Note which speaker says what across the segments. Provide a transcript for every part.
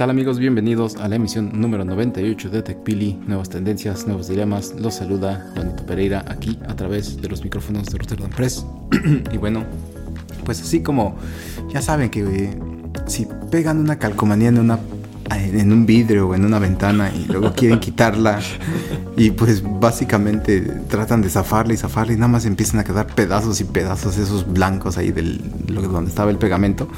Speaker 1: Tal amigos? Bienvenidos a la emisión número 98 de TechPili, nuevas tendencias, nuevos dilemas. Los saluda Juanito Pereira aquí a través de los micrófonos de Rotterdam Press. y bueno, pues así como ya saben que eh, si pegan una calcomanía en una en un vidrio o en una ventana y luego quieren quitarla y pues básicamente tratan de zafarla y zafarla y nada más empiezan a quedar pedazos y pedazos esos blancos ahí del donde estaba el pegamento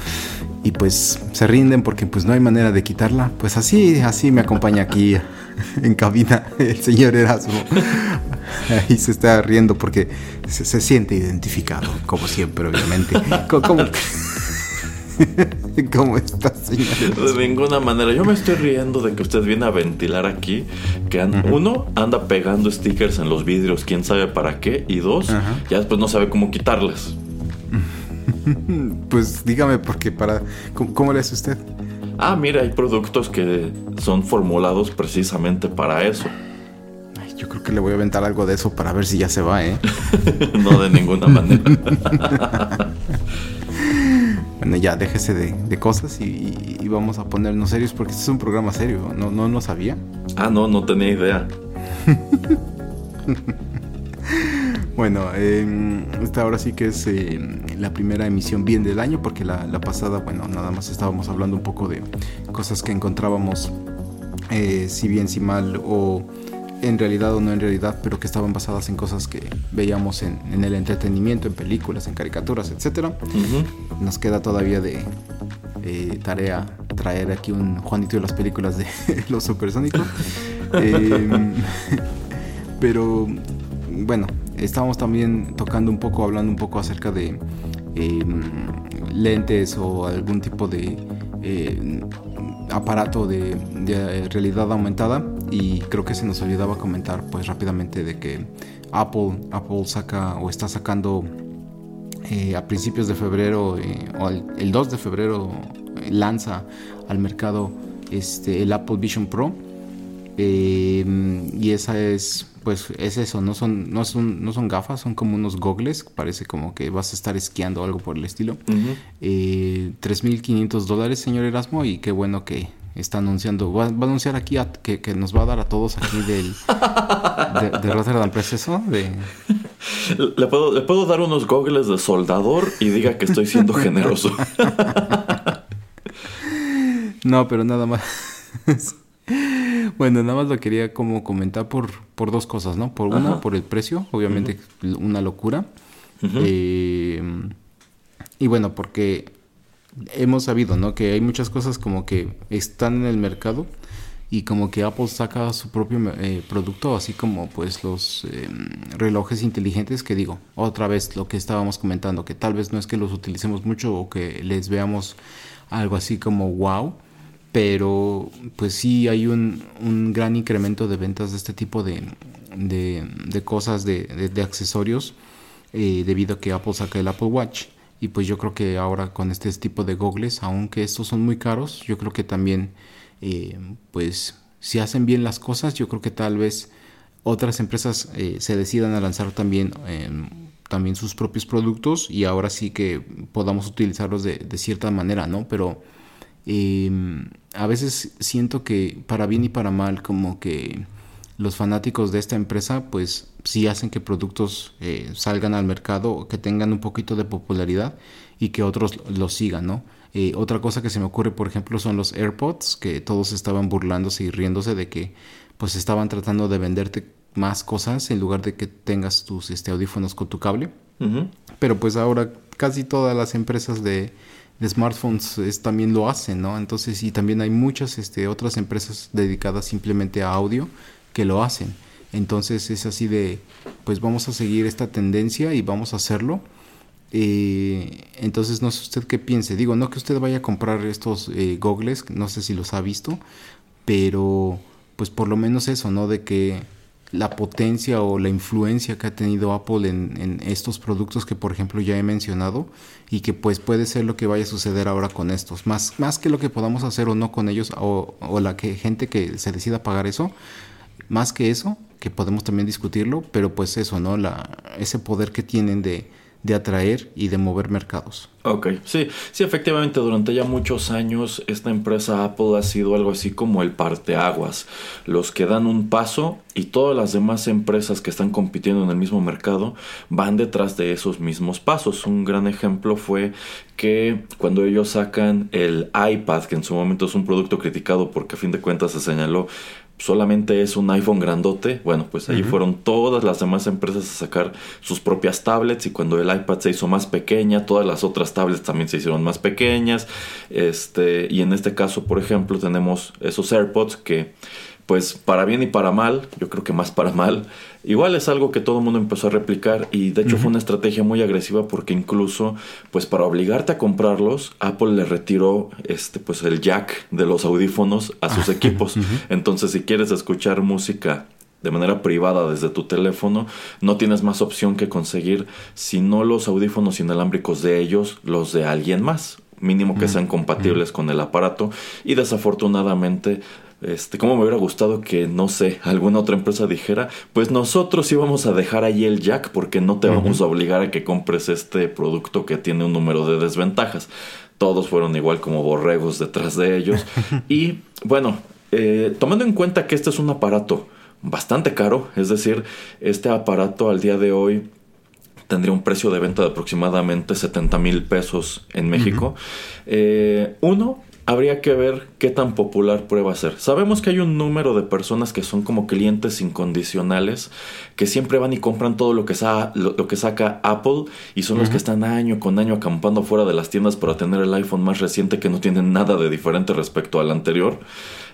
Speaker 1: y pues se rinden porque pues no hay manera de quitarla. Pues así, así me acompaña aquí en cabina el señor Erasmo. Ahí se está riendo porque se, siente identificado, como siempre, obviamente. ¿Cómo, cómo está, señor?
Speaker 2: De ninguna manera. Yo me estoy riendo de que usted viene a ventilar aquí. Que uno anda pegando stickers en los vidrios, quién sabe para qué. Y dos, ya después no sabe cómo quitarlas.
Speaker 1: pues dígame, porque para. ¿Cómo, le hace usted?
Speaker 2: Ah, mira, hay productos que son formulados precisamente para eso.
Speaker 1: yo creo que le voy a aventar algo de eso para ver si ya se va, ¿eh?
Speaker 2: no, de ninguna manera.
Speaker 1: bueno, ya déjese de, cosas y, y, vamos a ponernos serios porque este es un programa serio. ¿No, no lo sabía?
Speaker 2: Ah, no, no tenía idea.
Speaker 1: Bueno, esta ahora sí que es eh, la primera emisión bien del año, porque la, pasada, bueno, nada más estábamos hablando un poco de cosas que encontrábamos, eh, si bien, si mal, o en realidad o no en realidad, pero que estaban basadas en cosas que veíamos en, el entretenimiento, en películas, en caricaturas, etc. Nos queda todavía de eh, tarea traer aquí un Juanito de las películas de los supersónicos. Em, pero bueno, estábamos también tocando un poco, hablando un poco acerca de em, lentes o algún tipo de eh, aparato de, realidad aumentada. Y creo que se nos olvidaba comentar pues rápidamente de que Apple, Apple saca o está sacando eh, a principios de febrero eh, o el 2 de febrero lanza al mercado este, el Apple Vision Pro. Em, y esa es pues es eso, no son, no son, no son gafas, son como unos gogles, parece como que vas a estar esquiando o algo por el estilo. 3.500 eh, dólares, señor Erasmo, y qué bueno que está anunciando, va, a anunciar aquí que, nos va a dar a todos aquí del, de, de Rotterdam Press eso, de...
Speaker 2: Le puedo, le puedo dar unos gogles de soldador y diga que estoy siendo generoso.
Speaker 1: no, pero nada más. Bueno, nada más lo quería como comentar por, por dos cosas, ¿no? Por una, por el precio, obviamente una locura. Eh, y bueno, porque hemos sabido, ¿no? Que hay muchas cosas como que están en el mercado y como que Apple saca su propio eh, producto, así como pues los em, relojes inteligentes que digo, otra vez lo que estábamos comentando, que tal vez no es que los utilicemos mucho o que les veamos algo así como wow, pero pues sí hay un, un gran incremento de ventas de este tipo de, de, cosas, de, de, accesorios, eh, debido a que Apple saca el Apple Watch. Y pues yo creo que ahora con este tipo de gogles, aunque estos son muy caros, yo creo que también, eh, pues si hacen bien las cosas, yo creo que tal vez otras empresas eh, se decidan a lanzar también también sus propios productos y ahora sí que podamos utilizarlos de, de cierta manera, ¿no? Pero Em, a veces siento que para bien y para mal como que los fanáticos de esta empresa pues sí hacen que productos eh, salgan al mercado, que tengan un poquito de popularidad y que otros los sigan, ¿no? Eh, otra cosa que se me ocurre, por ejemplo, son los AirPods, que todos estaban burlándose y riéndose de que pues estaban tratando de venderte más cosas en lugar de que tengas tus este, audífonos con tu cable. Pero pues ahora casi todas las empresas de, smartphones también lo hacen, ¿no? Entonces, y también hay muchas este, otras empresas dedicadas simplemente a audio que lo hacen. Entonces es así de, pues vamos a seguir esta tendencia y vamos a hacerlo. Eh, entonces no sé usted qué piense. Digo, no que usted vaya a comprar estos eh, no sé si los ha visto, pero pues por lo menos eso, ¿no? De que la potencia o la influencia que ha tenido Apple en, estos productos que por ejemplo ya he mencionado y que pues puede ser lo que vaya a suceder ahora con estos. Más, más que lo que podamos hacer o no con ellos o, o la que gente que se decida pagar eso más que eso que podemos también discutirlo pero pues eso no la ese poder que tienen de de atraer y de mover mercados.
Speaker 2: Ok, sí, sí, efectivamente, durante ya muchos años esta empresa Apple ha sido algo así como el parteaguas, los que dan un paso y todas las demás empresas que están compitiendo en el mismo mercado van detrás de esos mismos pasos. Un gran ejemplo fue que cuando ellos sacan el iPad, que en su momento es un producto criticado porque a fin de cuentas se señaló solamente es un iPhone grandote, bueno, pues ahí fueron todas las demás empresas a sacar sus propias tablets y cuando el iPad se hizo más pequeña, todas las otras tablets también se hicieron más pequeñas. Este, y en este caso, por ejemplo, tenemos esos AirPods que pues para bien y para mal, yo creo que más para mal, igual es algo que todo el mundo empezó a replicar y de hecho fue una estrategia muy agresiva porque incluso pues para obligarte a comprarlos, Apple le retiró este pues el jack de los audífonos a sus equipos. Entonces, si quieres escuchar música de manera privada desde tu teléfono, no tienes más opción que conseguir, si no los audífonos inalámbricos de ellos, los de alguien más. Mínimo que sean compatibles con el aparato. Y desafortunadamente este, como me hubiera gustado que, no sé, alguna otra empresa dijera, pues nosotros íbamos a dejar ahí el jack porque no te vamos a obligar a que compres este producto que tiene un número de desventajas. Todos fueron igual como borregos detrás de ellos. y bueno, eh, tomando en cuenta que este es un aparato bastante caro, es decir, este aparato al día de hoy tendría un precio de venta de aproximadamente 70 mil pesos en México. Eh, uno, habría que ver qué tan popular prueba ser. Sabemos que hay un número de personas que son como clientes incondicionales, que siempre van y compran todo lo que, lo, que saca Apple y son los que están año con año acampando fuera de las tiendas para tener el iPhone más reciente que no tiene nada de diferente respecto al anterior.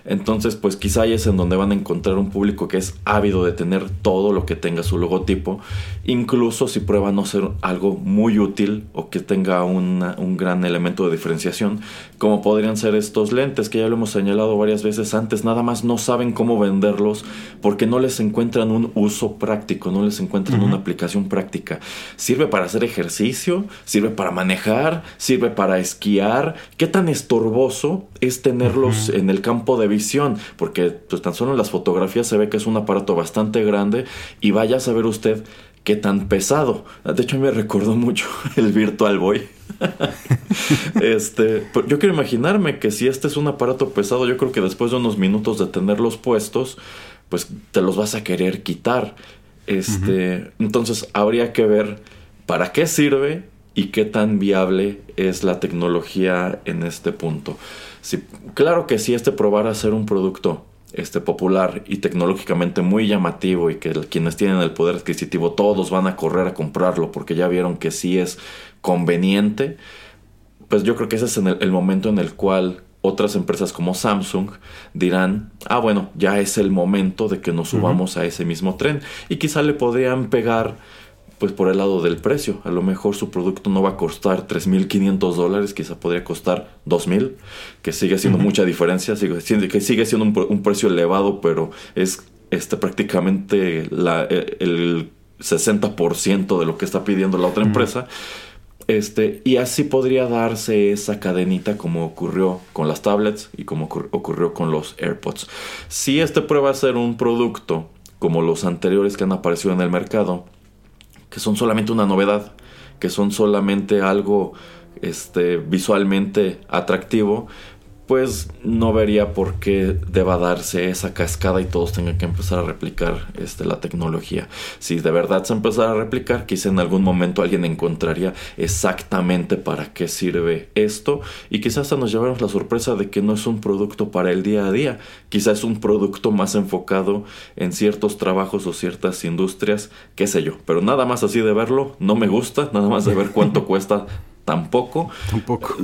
Speaker 2: Entonces, pues quizá ahí es en donde van a encontrar un público que es ávido de tener todo lo que tenga su logotipo, incluso si prueba no ser algo muy útil o que tenga un gran elemento de diferenciación, como podrían ser estos lentes que ya lo hemos señalado varias veces antes, nada más no saben cómo venderlos porque no les encuentran un uso práctico, no les encuentran una aplicación práctica. Sirve para hacer ejercicio, sirve para manejar, sirve para esquiar. ¿Qué tan estorboso es tenerlos en el campo de visión, porque pues tan solo en las fotografías se ve que es un aparato bastante grande y vaya a saber usted qué tan pesado. De hecho, me recordó mucho el Virtual Boy. este, yo quiero imaginarme que si este es un aparato pesado, yo creo que después de unos minutos de tenerlos puestos, pues te los vas a querer quitar. Este, entonces habría que ver para qué sirve y qué tan viable es la tecnología en este punto claro que si este probara a ser un producto este, popular y tecnológicamente muy llamativo y que quienes tienen el poder adquisitivo todos van a correr a comprarlo porque ya vieron que sí es conveniente, pues yo creo que ese es el, momento en el cual otras empresas como Samsung dirán, ah bueno, ya es el momento de que nos subamos a ese mismo tren y quizá le podrían pegar pues por el lado del precio. A lo mejor su producto no va a costar 3.500 dólares, quizá podría costar 2.000, que sigue siendo mucha diferencia, sigue, que sigue siendo un, precio elevado, pero es este, prácticamente la, e, el 60% de lo que está pidiendo la otra empresa. Este, y así podría darse esa cadenita como ocurrió con las tablets y como ocurrió con los AirPods. Si este prueba a ser un producto como los anteriores que han aparecido en el mercado, que son solamente una novedad, que son solamente algo este, visualmente atractivo, pues no vería por qué deba darse esa cascada y todos tengan que empezar a replicar este, la tecnología. Si de verdad se empezara a replicar, quizá en algún momento alguien encontraría exactamente para qué sirve esto y quizás hasta nos llevemos la sorpresa de que no es un producto para el día a día, quizás es un producto más enfocado en ciertos trabajos o ciertas industrias, qué sé yo, pero nada más así de verlo, no me gusta, nada más de ver cuánto cuesta tampoco.
Speaker 1: Tampoco.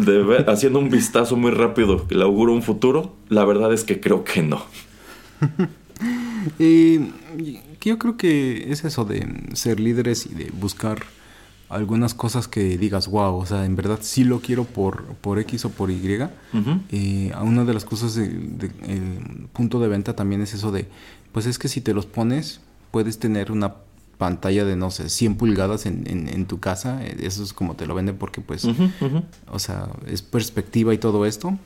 Speaker 2: haciendo un vistazo muy rápido, ¿le auguro un futuro? La verdad es que creo que no.
Speaker 1: yo creo que es eso de ser líderes y de buscar algunas cosas que digas, wow, o sea, en verdad sí lo quiero por, por X o por Y. y una de las cosas, de, el punto de venta también es eso de, pues es que si te los pones, puedes tener una pantalla de, no sé, 100 pulgadas en, en, tu casa. Eh, eso es como te lo venden porque, pues, o sea, es perspectiva y todo esto.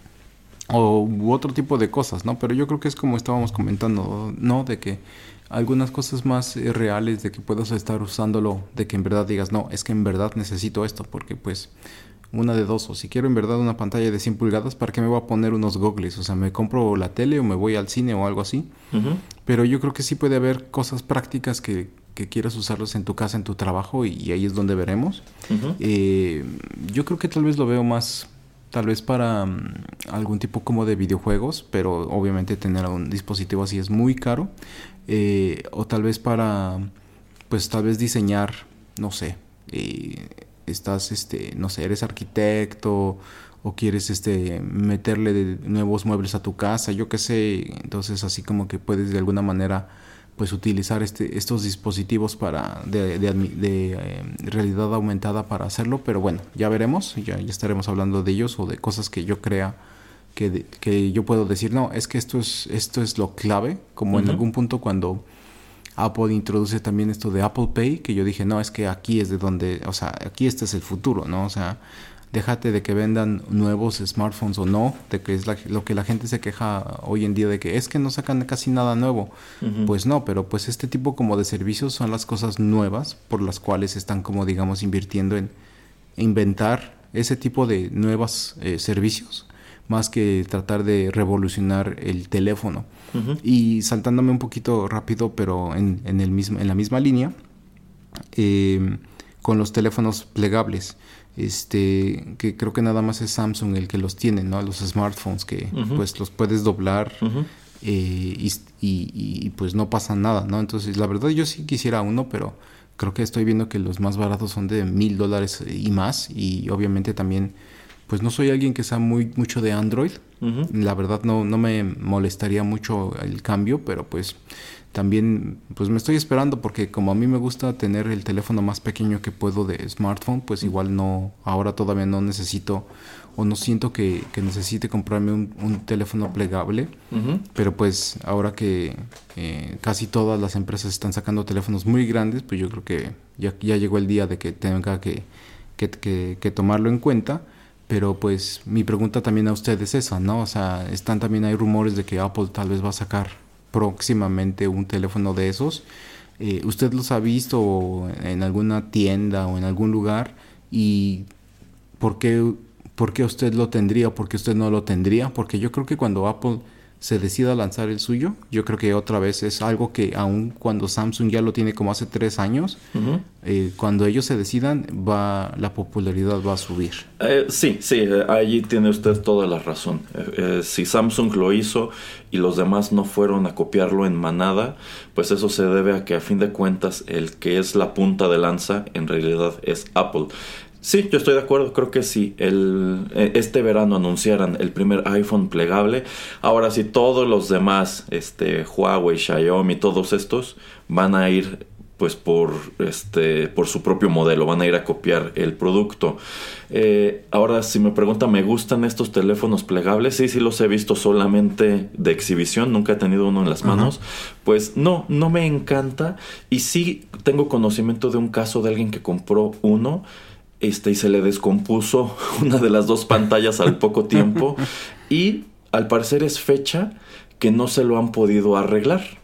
Speaker 1: O u otro tipo de cosas, ¿no? Pero yo creo que es como estábamos comentando, ¿no? De que algunas cosas más eh, reales, de que puedas estar usándolo, de que en verdad digas, no, es que en verdad necesito esto, porque pues una de dos, o si quiero en verdad una pantalla de 100 pulgadas, ¿para qué me voy a poner unos goggles? O sea, me compro la tele o me voy al cine o algo así. Pero yo creo que sí puede haber cosas prácticas que, que quieras usarlos en tu casa, en tu trabajo, y, ahí es donde veremos. Eh, yo creo que tal vez lo veo más, tal vez para mm, algún tipo como de videojuegos, pero obviamente tener un dispositivo así es muy caro. Eh, o tal vez para, pues tal vez diseñar, no sé, eh, estás, este, no sé, eres arquitecto o quieres este meterle nuevos muebles a tu casa, yo qué sé, entonces así como que puedes de alguna manera pues utilizar este, estos dispositivos para de, eh, realidad aumentada para hacerlo, pero bueno, ya veremos, ya, ya, estaremos hablando de ellos o de cosas que yo crea que, que yo puedo decir, no, es que esto es, esto es lo clave, como en algún punto cuando Apple introduce también esto de Apple Pay, que yo dije, no, es que aquí es de donde, o sea, aquí este es el futuro, ¿no? O sea, déjate de que vendan nuevos smartphones o no, de que es lo que la gente se queja hoy en día de que es que no sacan casi nada nuevo. Pues no, pero pues este tipo como de servicios son las cosas nuevas por las cuales están como digamos invirtiendo en inventar ese tipo de nuevos eh, servicios más que tratar de revolucionar el teléfono. Y saltándome un poquito rápido, pero en, en, el mismo, en la misma línea, eh, con los teléfonos plegables este que creo que nada más es Samsung el que los tiene, ¿no? Los smartphones que pues los puedes doblar eh, y, pues no pasa nada, ¿no? Entonces la verdad yo sí quisiera uno, pero creo que estoy viendo que los más baratos son de mil dólares y más y obviamente también pues no soy alguien que sea muy mucho de Android, la verdad no, no me molestaría mucho el cambio, pero pues también pues me estoy esperando porque como a mí me gusta tener el teléfono más pequeño que puedo de smartphone, pues igual no, ahora todavía no necesito o no siento que, necesite comprarme un, teléfono plegable, pero pues ahora que eh, casi todas las empresas están sacando teléfonos muy grandes, pues yo creo que ya, ya llegó el día de que tenga que, que, que tomarlo en cuenta. Pero pues mi pregunta también a ustedes es esa, ¿no? O sea, están también hay rumores de que Apple tal vez va a sacar próximamente un teléfono de esos. Eh, ¿Usted los ha visto en alguna tienda o en algún lugar? ¿Y por qué, por qué usted lo tendría por qué usted no lo tendría? Porque yo creo que cuando Apple se decida lanzar el suyo, yo creo que otra vez es algo que aun cuando Samsung ya lo tiene como hace tres años, eh, cuando ellos se decidan, va la popularidad va a subir.
Speaker 2: Eh, sí, sí, eh, allí tiene usted toda la razón. si Samsung lo hizo y los demás no fueron a copiarlo en manada, pues eso se debe a que a fin de cuentas el que es la punta de lanza en realidad es Apple. Sí, yo estoy de acuerdo, creo que sí. El, e, este verano anunciaran el primer iPhone plegable. Ahora sí, todos los demás, este, Huawei, Xiaomi, todos estos, van a ir pues por este por su propio modelo van a ir a copiar el producto eh, ahora si me preguntan me gustan estos teléfonos plegables sí sí los he visto solamente de exhibición nunca he tenido uno en las manos pues no no me encanta y sí tengo conocimiento de un caso de alguien que compró uno este, y se le descompuso una de las dos pantallas al poco tiempo y al parecer es fecha que no se lo han podido arreglar.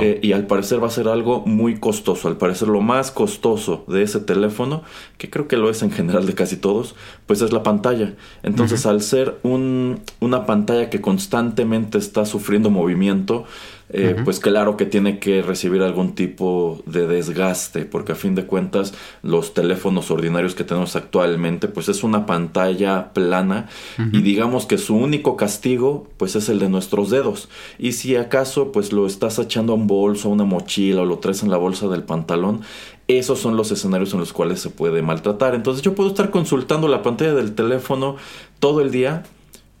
Speaker 2: Eh, y al parecer va a ser algo muy costoso. Al parecer lo más costoso de ese teléfono, que creo que lo es en general de casi todos, pues es la pantalla. Entonces al ser un, una pantalla que constantemente está sufriendo movimiento, eh, pues claro que tiene que recibir algún tipo de desgaste, porque a fin de cuentas los teléfonos ordinarios que tenemos actualmente, pues es una pantalla plana y digamos que su único castigo, pues es el de nuestros dedos. Y si acaso, pues lo estás echando a un bolso, a una mochila o lo traes en la bolsa del pantalón, esos son los escenarios en los cuales se puede maltratar. Entonces yo puedo estar consultando la pantalla del teléfono todo el día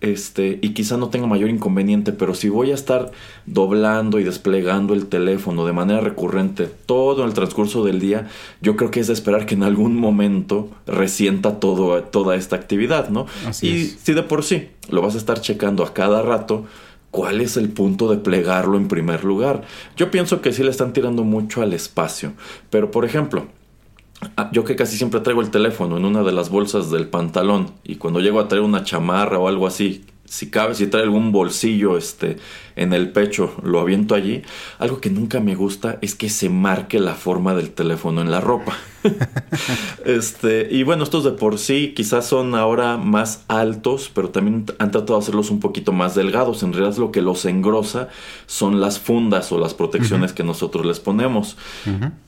Speaker 2: este, y quizá no tenga mayor inconveniente, pero si voy a estar doblando y desplegando el teléfono de manera recurrente todo el transcurso del día, yo creo que es de esperar que en algún momento resienta todo, toda esta actividad, ¿no? y si de por sí lo vas a estar checando a cada rato, ¿cuál es el punto de plegarlo en primer lugar? Yo pienso que sí le están tirando mucho al espacio, pero por ejemplo, yo que casi siempre traigo el teléfono en una de las bolsas del pantalón y cuando llego a traer una chamarra o algo así si cabe, si trae algún bolsillo este, en el pecho, lo aviento allí. Algo que nunca me gusta es que se marque la forma del teléfono en la ropa. este, y bueno, estos de por sí quizás son ahora más altos, pero también han tratado de hacerlos un poquito más delgados. En realidad lo que los engrosa son las fundas o las protecciones que nosotros les ponemos.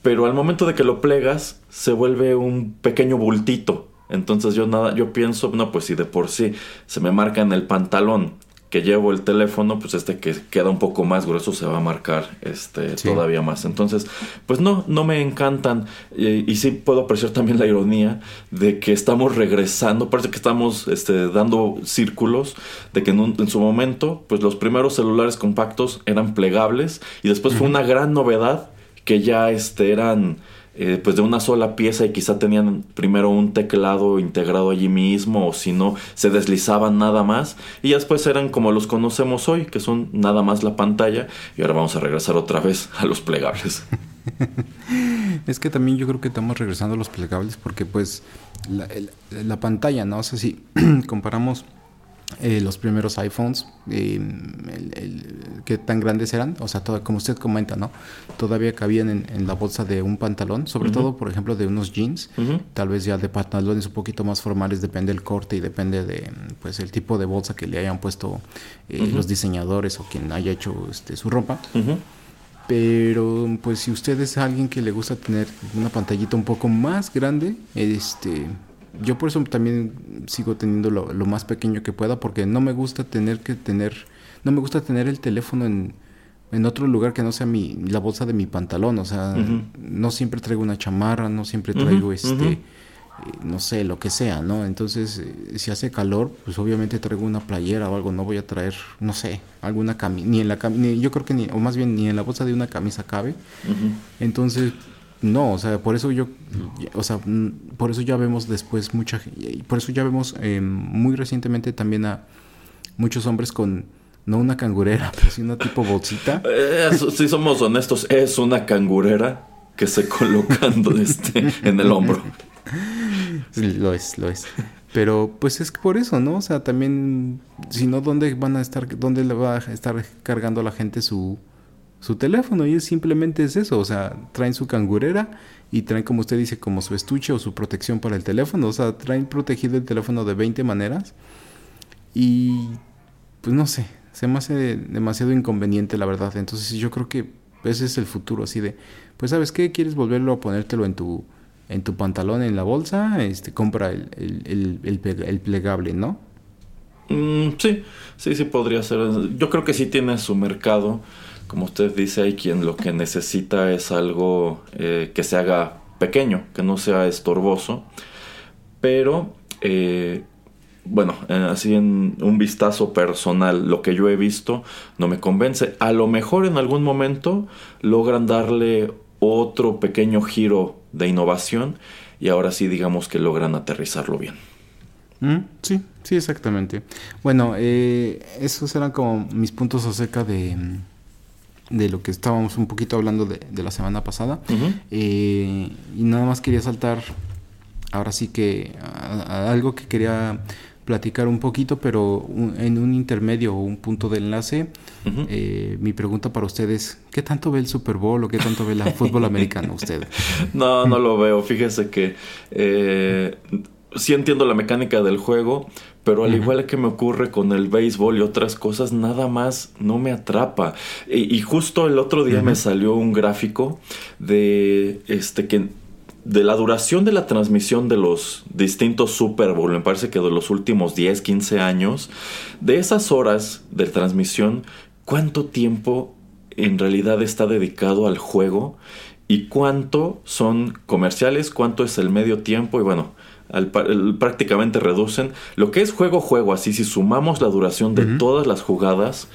Speaker 2: Pero al momento de que lo plegas, se vuelve un pequeño bultito entonces yo nada, yo pienso, no, pues si de por sí se me marca en el pantalón que llevo el teléfono, pues este que queda un poco más grueso se va a marcar este todavía más. Entonces, pues no, no me encantan. Y, sí puedo apreciar también la ironía de que estamos regresando, parece que estamos este, dando círculos, de que en, en, su momento, pues los primeros celulares compactos eran plegables y después fue una gran novedad que ya este, eran eh, pues de una sola pieza y quizá tenían primero un teclado integrado allí mismo o si no se deslizaban nada más y después eran como los conocemos hoy que son nada más la pantalla y ahora vamos a regresar otra vez a los plegables.
Speaker 1: es que también yo creo que estamos regresando a los plegables porque pues la, la pantalla, ¿no? O sea, si comparamos eh, los primeros iPhones, eh, que tan grandes eran, o sea, todo, como usted comenta, ¿no? Todavía cabían en, la bolsa de un pantalón, sobre todo, por ejemplo, de unos jeans, tal vez ya de pantalones un poquito más formales, depende del corte y depende de, pues, el tipo de bolsa que le hayan puesto eh, los diseñadores o quien haya hecho este, su ropa. Pero, pues, si usted es alguien que le gusta tener una pantallita un poco más grande, este yo por eso también sigo teniendo lo, más pequeño que pueda porque no me gusta tener que tener no me gusta tener el teléfono en, en otro lugar que no sea mi la bolsa de mi pantalón. O sea no siempre traigo una chamarra no siempre traigo este eh, no sé lo que sea no entonces eh, si hace calor pues obviamente traigo una playera o algo no voy a traer no sé alguna camisa ni en la ni, yo creo que ni o más bien ni en la bolsa de una camisa cabe. Entonces no, o sea, por eso yo, o sea, mm, por eso ya vemos después mucha, por eso ya vemos eh, muy recientemente también a muchos hombres con, no una cangurera, pero sí una tipo bolsita.
Speaker 2: si somos honestos, es una cangurera que se colocan este, en el hombro.
Speaker 1: Sí, lo es, lo es. Pero pues es por eso, ¿no? O sea, también, si no, ¿dónde van a estar, dónde le va a estar cargando a la gente su, su teléfono y es simplemente es eso, o sea, traen su cangurera y traen como usted dice como su estuche o su protección para el teléfono, o sea, traen protegido el teléfono de 20 maneras y pues no sé, se me hace demasiado inconveniente la verdad, entonces yo creo que ese es el futuro así de, pues sabes qué, quieres volverlo a ponértelo en tu en tu pantalón en la bolsa, este compra el, el, el, plegable, ¿no?
Speaker 2: Mm, sí, sí, sí podría ser. Yo creo que sí tiene su mercado como usted dice, hay quien lo que necesita es algo eh, que se haga pequeño, que no sea estorboso, pero eh, bueno, eh, así en un vistazo personal, lo que yo he visto no me convence. A lo mejor en algún momento logran darle otro pequeño giro de innovación y ahora sí digamos que logran aterrizarlo bien.
Speaker 1: Mm, sí, sí, exactamente. Bueno, esos eran como mis puntos acerca de de lo que estábamos un poquito hablando de, la semana pasada. Eh, y nada más quería saltar, ahora sí que, a, algo que quería platicar un poquito, pero en un intermedio o un punto de enlace, eh, mi pregunta para ustedes, ¿qué tanto ve el Super Bowl o qué tanto ve el fútbol americano usted?
Speaker 2: No, no lo veo. Fíjese que eh, sí entiendo la mecánica del juego, pero al igual que me ocurre con el béisbol y otras cosas, nada más no me atrapa. Y, justo el otro día me salió un gráfico de este que de la duración de la transmisión de los distintos Super Bowl, me parece que de los últimos 10, 15 años, de esas horas de transmisión, ¿cuánto tiempo en realidad está dedicado al juego? ¿Y cuánto son comerciales? ¿Cuánto es el medio tiempo? Y bueno, prácticamente reducen. Lo que es juego-juego, así si sumamos la duración de todas las jugadas,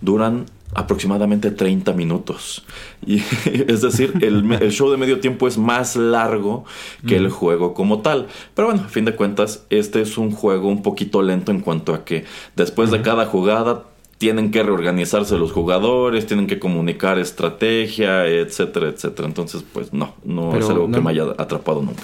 Speaker 2: duran aproximadamente 30 minutos. Y, es decir, el, show de medio tiempo es más largo que el juego como tal. Pero bueno, a fin de cuentas, este es un juego un poquito lento en cuanto a que después de cada jugada tienen que reorganizarse los jugadores, tienen que comunicar estrategia, etcétera, etcétera. Entonces, pues no, no es algo que me haya atrapado nunca.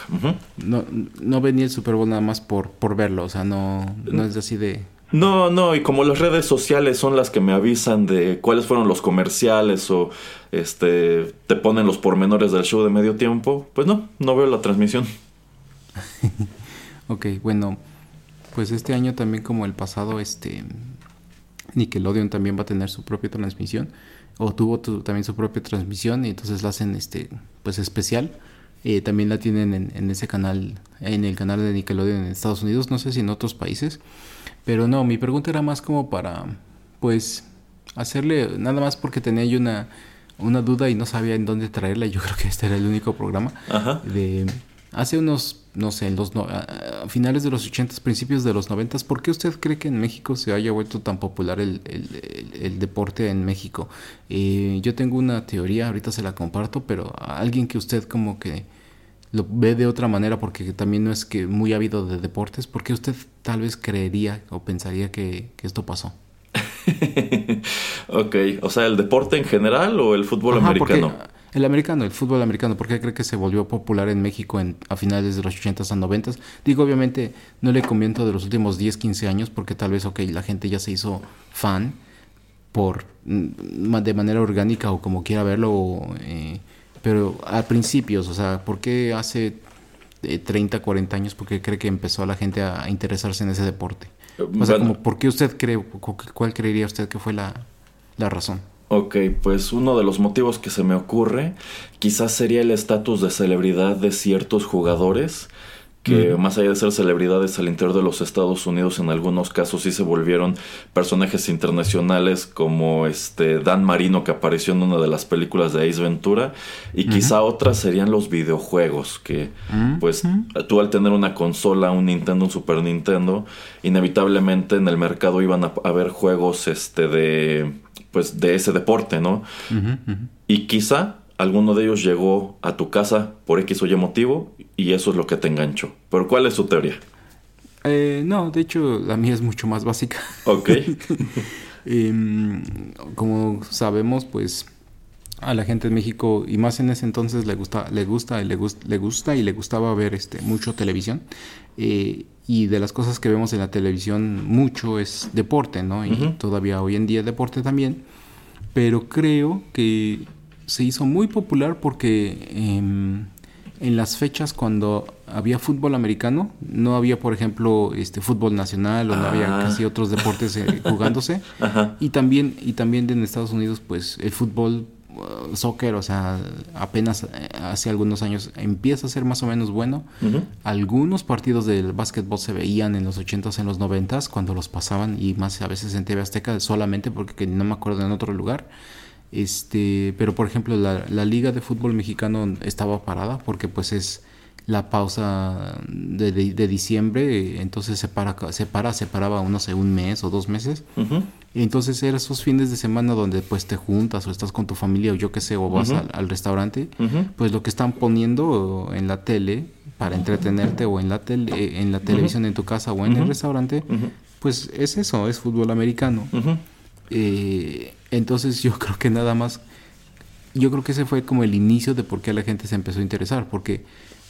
Speaker 1: No, no venía el Super Bowl nada más por, por verlo, o sea, no, no es así de
Speaker 2: no, no, y como las redes sociales son las que me avisan de cuáles fueron los comerciales o este te ponen los pormenores del show de medio tiempo, pues no, no veo la transmisión.
Speaker 1: ok, bueno, pues este año también como el pasado, este Nickelodeon también va a tener su propia transmisión o tuvo también su propia transmisión y entonces la hacen este pues especial. Eh, también la tienen en, en ese canal, en el canal de Nickelodeon en Estados Unidos, no sé si en otros países. Pero no, mi pregunta era más como para, pues, hacerle, nada más porque tenía yo una, una duda y no sabía en dónde traerla. Yo creo que este era el único programa. Ajá. De hace unos, no sé, en los a, finales de los 80, principios de los 90, ¿por qué usted cree que en México se haya vuelto tan popular el, el, deporte en México? Eh, yo tengo una teoría, ahorita se la comparto, pero alguien que usted como que lo ve de otra manera porque también no es que muy ávido de deportes, ¿por qué usted tal vez creería o pensaría que, esto pasó?
Speaker 2: ok, o sea, ¿el deporte en general o el fútbol americano?
Speaker 1: El americano, el fútbol americano, ¿por qué cree que se volvió popular en México en, a finales de los 80s a 90 Digo, obviamente, no le conviento de los últimos 10, 15 años porque tal vez, ok, la gente ya se hizo fan por mm, de manera orgánica o como quiera verlo, eh, pero a principios, o sea, ¿por qué hace 30, eh, 40 años, por qué cree que empezó la gente a interesarse en ese deporte? O sea, como, ¿por qué usted cree, cuál creería usted que fue la, la razón?
Speaker 2: Ok, pues uno de los motivos que se me ocurre quizás sería el estatus de celebridad de ciertos jugadores que más allá de ser celebridades al interior de los Estados Unidos, en algunos casos sí se volvieron personajes internacionales como este Dan Marino que apareció en una de las películas de Ace Ventura y quizá otras serían los videojuegos que pues tú al tener una consola, un Nintendo, un Super Nintendo, inevitablemente en el mercado iban a haber juegos este de pues de ese deporte, ¿no? Y quizá alguno de ellos llegó a tu casa por X o Y motivo y eso es lo que te enganchó. Pero ¿cuál es su teoría?
Speaker 1: Eh, no, de hecho la mía es mucho más básica.
Speaker 2: Ok.
Speaker 1: Em, como sabemos, pues a la gente de México y más en ese entonces le gusta, le gusta, le, le gusta y le gustaba ver este mucho televisión. Eh, y de las cosas que vemos en la televisión mucho es deporte, ¿no? Y todavía hoy en día deporte también. Pero creo que se hizo muy popular porque em, en las fechas cuando había fútbol americano, no había, por ejemplo, este fútbol nacional o no había ah. casi otros deportes eh, jugándose. Y también, y también en Estados Unidos, pues el fútbol, soccer, o sea, apenas eh, hace algunos años empieza a ser más o menos bueno. Algunos partidos del básquetbol se veían en los 80s, en los 90s, cuando los pasaban y más a veces en TV Azteca, solamente porque no me acuerdo en otro lugar. Este, pero por ejemplo, la, Liga de Fútbol Mexicano estaba parada porque pues es la pausa de, diciembre, entonces se para, se para, se paraba, no sé, un mes o dos meses. y entonces eran esos fines de semana donde pues te juntas o estás con tu familia o yo qué sé, o vas al, restaurante, pues lo que están poniendo en la tele para entretenerte o en la, tele, en la televisión en tu casa o en el restaurante, pues es eso, es fútbol americano. Eh, entonces yo creo que nada más yo creo que ese fue como el inicio de por qué la gente se empezó a interesar, porque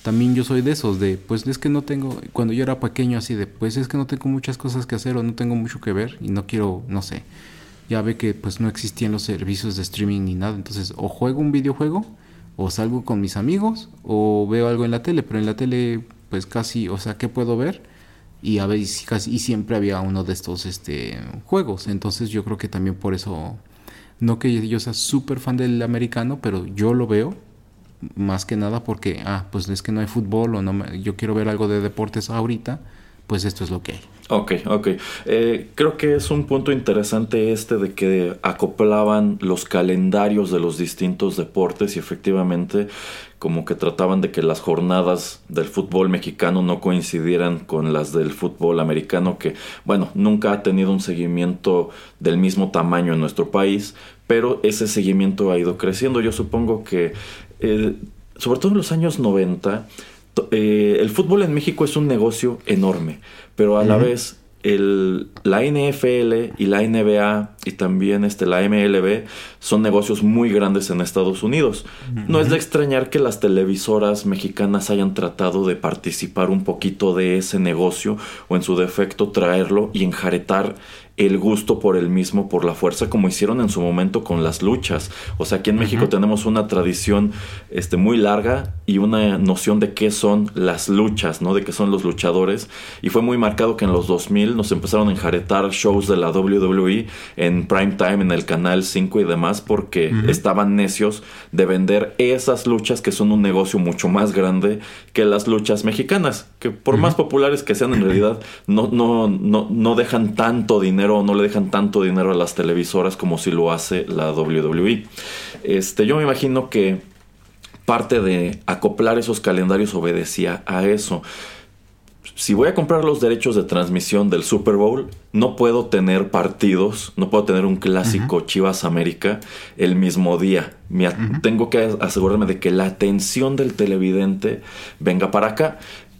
Speaker 1: también yo soy de esos, de, pues es que no tengo, cuando yo era pequeño así de, pues es que no tengo muchas cosas que hacer o no tengo mucho que ver y no quiero, no sé, ya ve que pues no existían los servicios de streaming ni nada, entonces o juego un videojuego o salgo con mis amigos o veo algo en la tele, pero en la tele pues casi, o sea, ¿qué puedo ver? Y a veces casi y siempre había uno de estos este juegos, entonces yo creo que también por eso no que yo sea súper fan del americano, pero yo lo veo más que nada porque ah, pues es que no hay fútbol o no yo quiero ver algo de deportes ahorita, pues esto es lo que hay.
Speaker 2: Ok, ok. Eh, creo que es un punto interesante este de que acoplaban los calendarios de los distintos deportes y efectivamente como que trataban de que las jornadas del fútbol mexicano no coincidieran con las del fútbol americano, que bueno, nunca ha tenido un seguimiento del mismo tamaño en nuestro país, pero ese seguimiento ha ido creciendo. Yo supongo que, eh, sobre todo en los años 90, eh, el fútbol en México es un negocio enorme, pero a la vez el, la NFL y la NBA y también este, la MLB son negocios muy grandes en Estados Unidos. No es de extrañar que las televisoras mexicanas hayan tratado de participar un poquito de ese negocio o en su defecto traerlo y enjaretar el gusto por el mismo, por la fuerza, como hicieron en su momento con las luchas. O sea, aquí en México tenemos una tradición este, muy larga y una noción de qué son las luchas, ¿no? De qué son los luchadores. Y fue muy marcado que en los 2000 nos empezaron a enjaretar shows de la WWE en prime time, en el canal 5 y demás, porque estaban necios de vender esas luchas que son un negocio mucho más grande que las luchas mexicanas, que por más populares que sean en realidad, no, no, no, no dejan tanto dinero no le dejan tanto dinero a las televisoras como si lo hace la WWE. Este, yo me imagino que parte de acoplar esos calendarios obedecía a eso. Si voy a comprar los derechos de transmisión del Super Bowl, no puedo tener partidos, no puedo tener un clásico Chivas América el mismo día. Tengo que asegurarme de que la atención del televidente venga para acá.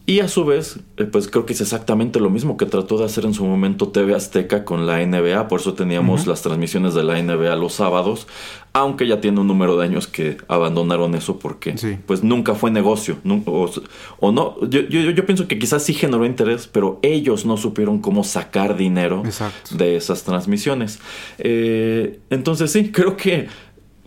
Speaker 2: Y a su vez, eh, pues creo que es exactamente lo mismo que trató de hacer en su momento TV Azteca con la NBA, por eso teníamos las transmisiones de la NBA los sábados, aunque ya tiene un número de años que abandonaron eso porque pues nunca fue negocio, o, no, yo, yo, pienso que quizás sí generó interés, pero ellos no supieron cómo sacar dinero de esas transmisiones. Eh, entonces sí, creo que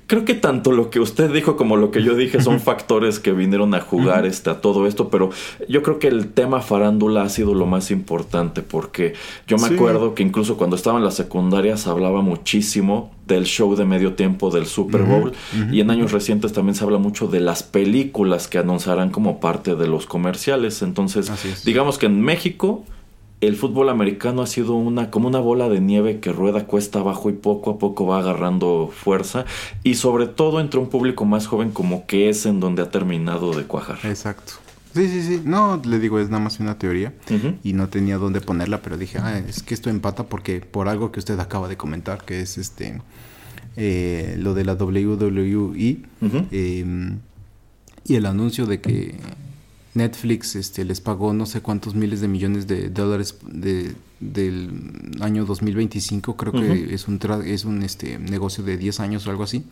Speaker 2: creo que tanto lo que usted dijo como lo que yo dije son factores que vinieron a jugar este, a todo esto, pero yo creo que el tema farándula ha sido lo más importante porque yo me acuerdo que incluso cuando estaba en la secundaria se hablaba muchísimo del show de medio tiempo del Super Bowl y en años recientes también se habla mucho de las películas que anunciarán como parte de los comerciales. Entonces, digamos que en México el fútbol americano ha sido una como una bola de nieve que rueda cuesta abajo y poco a poco va agarrando fuerza y sobre todo entre un público más joven como que es en donde ha terminado de cuajar.
Speaker 1: Exacto. Sí, sí, sí. No, le digo, es nada más una teoría y no tenía dónde ponerla, pero dije, ah, es que esto empata porque por algo que usted acaba de comentar, que es este eh, lo de la WWE em, y el anuncio de que Netflix este, les pagó no sé cuántos miles de millones de dólares de, del año 2025, creo que es un, es un este, negocio de 10 años o algo así.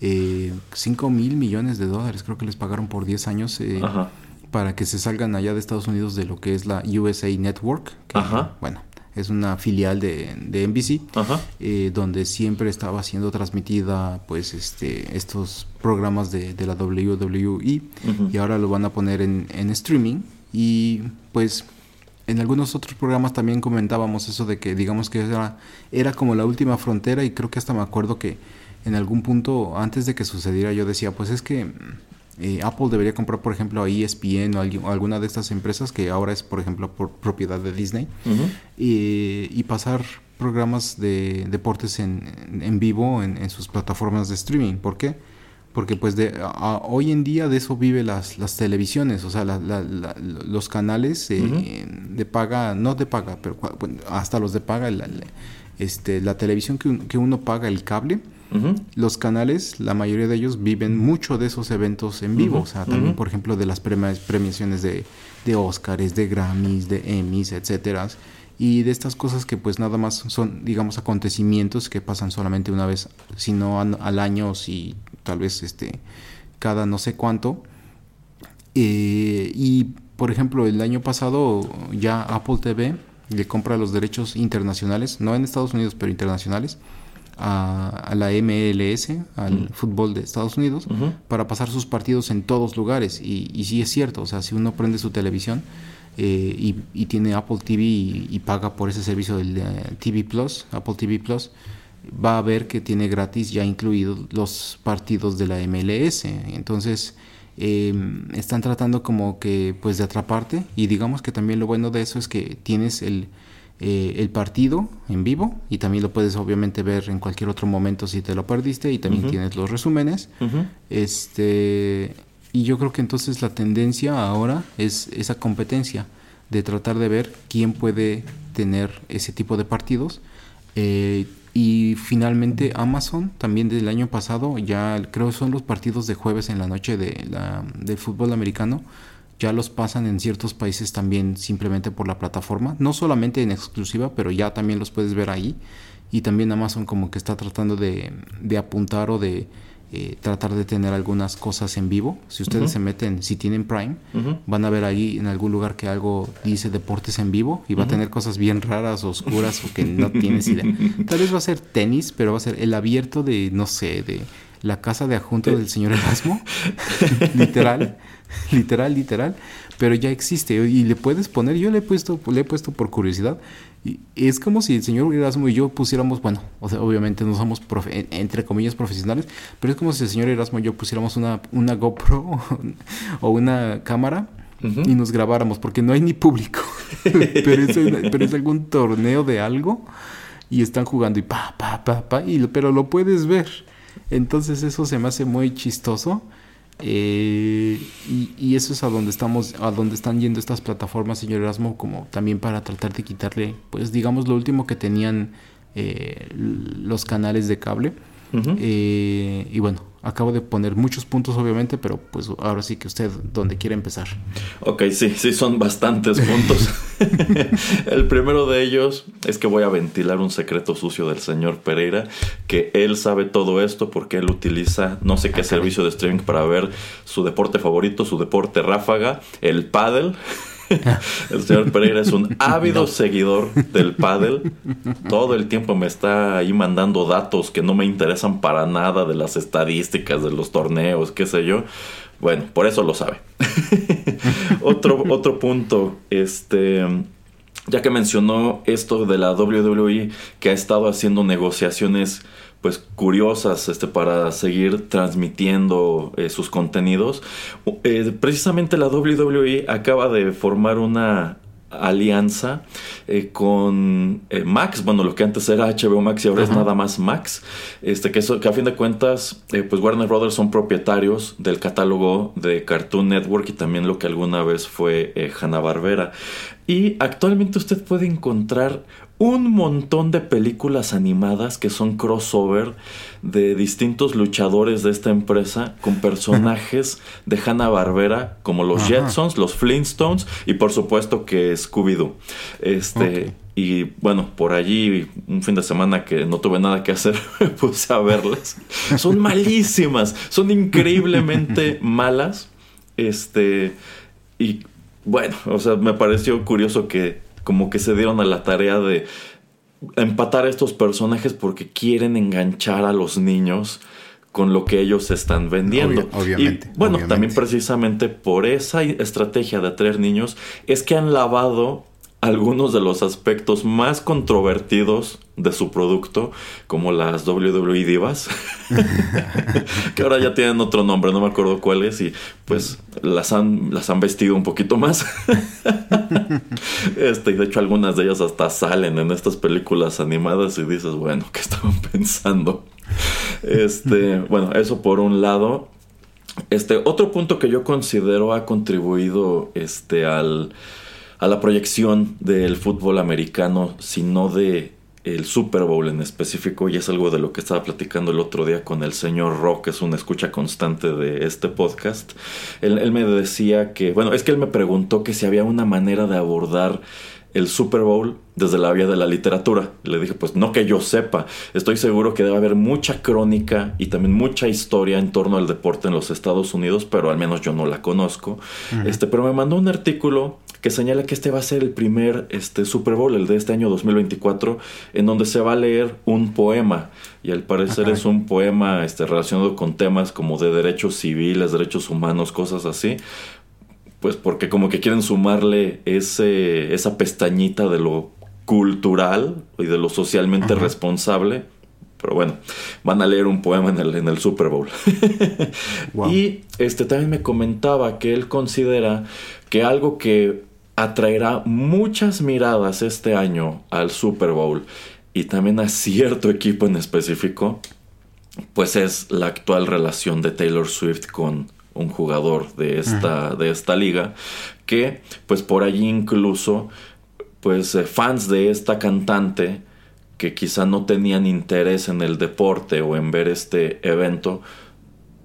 Speaker 1: Eh, 5 mil millones de dólares creo que les pagaron por 10 años eh, para que se salgan allá de Estados Unidos de lo que es la USA Network. Que, Bueno, es una filial de, de NBC, eh, donde siempre estaba siendo transmitida pues este estos programas de, de la WWE y ahora lo van a poner en, en, streaming. Y pues en algunos otros programas también comentábamos eso de que digamos que era, era como la última frontera y creo que hasta me acuerdo que en algún punto antes de que sucediera yo decía pues es que eh, Apple debería comprar, por ejemplo, a ESPN o, alguna de estas empresas que ahora es, por ejemplo, por propiedad de Disney y, pasar programas de deportes en, vivo en, sus plataformas de streaming. ¿Por qué? Porque pues de, hoy en día de eso vive las, las televisiones, o sea, los canales eh, de paga, no de paga, pero hasta los de paga, la, este, la televisión que, que uno paga, el cable, los canales, la mayoría de ellos viven mucho de esos eventos en vivo. O sea, también, por ejemplo, de las premiaciones de, de Oscars, de Grammys, de Emmys, etcétera. Y de estas cosas que pues nada más son, digamos, acontecimientos que pasan solamente una vez, sino al año, si tal vez este, cada no sé cuánto. Eh, y por ejemplo, el año pasado ya Apple TV le compra los derechos internacionales, no en Estados Unidos, pero internacionales, a, la MLS, al fútbol de Estados Unidos, para pasar sus partidos en todos lugares. Y, y sí es cierto, o sea, si uno prende su televisión eh, y, tiene Apple TV y, paga por ese servicio del TV Plus, Apple TV Plus, va a ver que tiene gratis ya incluidos los partidos de la MLS. Entonces, em, están tratando como que pues de atraparte y digamos que también lo bueno de eso es que tienes el eh, el partido en vivo y también lo puedes obviamente ver en cualquier otro momento si te lo perdiste y también tienes los resúmenes. Este y yo creo que entonces la tendencia ahora es esa competencia de tratar de ver quién puede tener ese tipo de partidos. Eh, y finalmente Amazon también del año pasado ya creo son los partidos de jueves en la noche de la, del fútbol americano ya los pasan en ciertos países también simplemente por la plataforma, no solamente en exclusiva, pero ya también los puedes ver ahí. Y también Amazon como que está tratando de, apuntar o de eh, tratar de tener algunas cosas en vivo. Si ustedes se meten, si tienen Prime, van a ver ahí en algún lugar que algo dice deportes en vivo y va a tener cosas bien raras, oscuras o que no tienes idea. Tal vez va a ser tenis, pero va a ser el abierto de, no sé, de la casa de adjunto del señor Erasmo, literal, literal, literal, pero ya existe y le puedes poner, yo le he puesto, le he puesto por curiosidad, y es como si el señor Erasmo y yo pusiéramos, bueno, o sea, obviamente no somos entre comillas profesionales, pero es como si el señor Erasmo y yo pusiéramos una, una GoPro o una cámara y nos grabáramos, porque no hay ni público, pero, es, pero es algún torneo de algo y están jugando y pa, pa, pa, pa, y, pero lo puedes ver. Entonces eso se me hace muy chistoso. Eh, y, eso es a donde estamos, a donde están yendo estas plataformas, señor Erasmo, como también para tratar de quitarle, pues digamos, lo último que tenían eh, los canales de cable. Eh, y bueno, acabo de poner muchos puntos obviamente, pero pues ahora sí que usted donde quiere empezar.
Speaker 2: Ok, sí, sí, son bastantes puntos. el primero de ellos es que voy a ventilar un secreto sucio del señor Pereira, que él sabe todo esto porque él utiliza no sé qué servicio de streaming para ver su deporte favorito, su deporte ráfaga, el paddle. El señor Pereira es un ávido seguidor del pádel. Todo el tiempo me está ahí mandando datos que no me interesan para nada de las estadísticas de los torneos, qué sé yo. Bueno, por eso lo sabe. otro, otro punto, este ya que mencionó esto de la WWE que ha estado haciendo negociaciones pues curiosas este, para seguir transmitiendo eh, sus contenidos. Eh, precisamente la WWE acaba de formar una alianza eh, con Max, bueno, lo que antes era HBO Max y ahora es nada más Max, este, que, que a fin de cuentas, pues Warner Brothers son propietarios del catálogo de Cartoon Network y también lo que alguna vez fue Hanna Barbera. Y actualmente usted puede encontrar un montón de películas animadas que son crossover de distintos luchadores de esta empresa con personajes de Hanna Barbera como los Jetsons, los Flintstones y por supuesto que Scooby-Doo. Este, Y bueno, por allí un fin de semana que no tuve nada que hacer, me puse a verlas. Son malísimas, son increíblemente malas. Este, y bueno, o sea, me pareció curioso que como que se dieron a la tarea de empatar a estos personajes porque quieren enganchar a los niños con lo que ellos están vendiendo.
Speaker 1: obviamente.
Speaker 2: Y bueno, también precisamente por esa estrategia de atraer niños es que han lavado algunos de los aspectos más controvertidos de su producto, como las WWE Divas, que ahora ya tienen otro nombre, no me acuerdo cuál es, y pues las han, las han vestido un poquito más. este, y de hecho algunas de ellas hasta salen en estas películas animadas y dices, bueno, ¿qué estaban pensando? Este, bueno, eso por un lado. Este, otro punto que yo considero ha contribuido este, al a la proyección del fútbol americano, sino de el Super Bowl en específico, y es algo de lo que estaba platicando el otro día con el señor Rock, que es una escucha constante de este podcast. Él, él, me decía que, bueno, es que él me preguntó que si había una manera de abordar el Super Bowl desde la vía de la literatura. Le dije, pues no que yo sepa, estoy seguro que debe haber mucha crónica y también mucha historia en torno al deporte en los Estados Unidos, pero al menos yo no la conozco. Este, pero me mandó un artículo que señala que este va a ser el primer este, Super Bowl, el de este año 2024, en donde se va a leer un poema. Y al parecer es un poema este, relacionado con temas como de derechos civiles, derechos humanos, cosas así pues porque como que quieren sumarle ese, esa pestañita de lo cultural y de lo socialmente responsable. Pero bueno, van a leer un poema en el, en el Super Bowl. Y este también me comentaba que él considera que algo que atraerá muchas miradas este año al Super Bowl. Y también a cierto equipo en específico, pues es la actual relación de Taylor Swift con un jugador de esta, de esta liga, que pues por allí incluso pues eh, fans de esta cantante que quizá no tenían interés en el deporte o en ver este evento,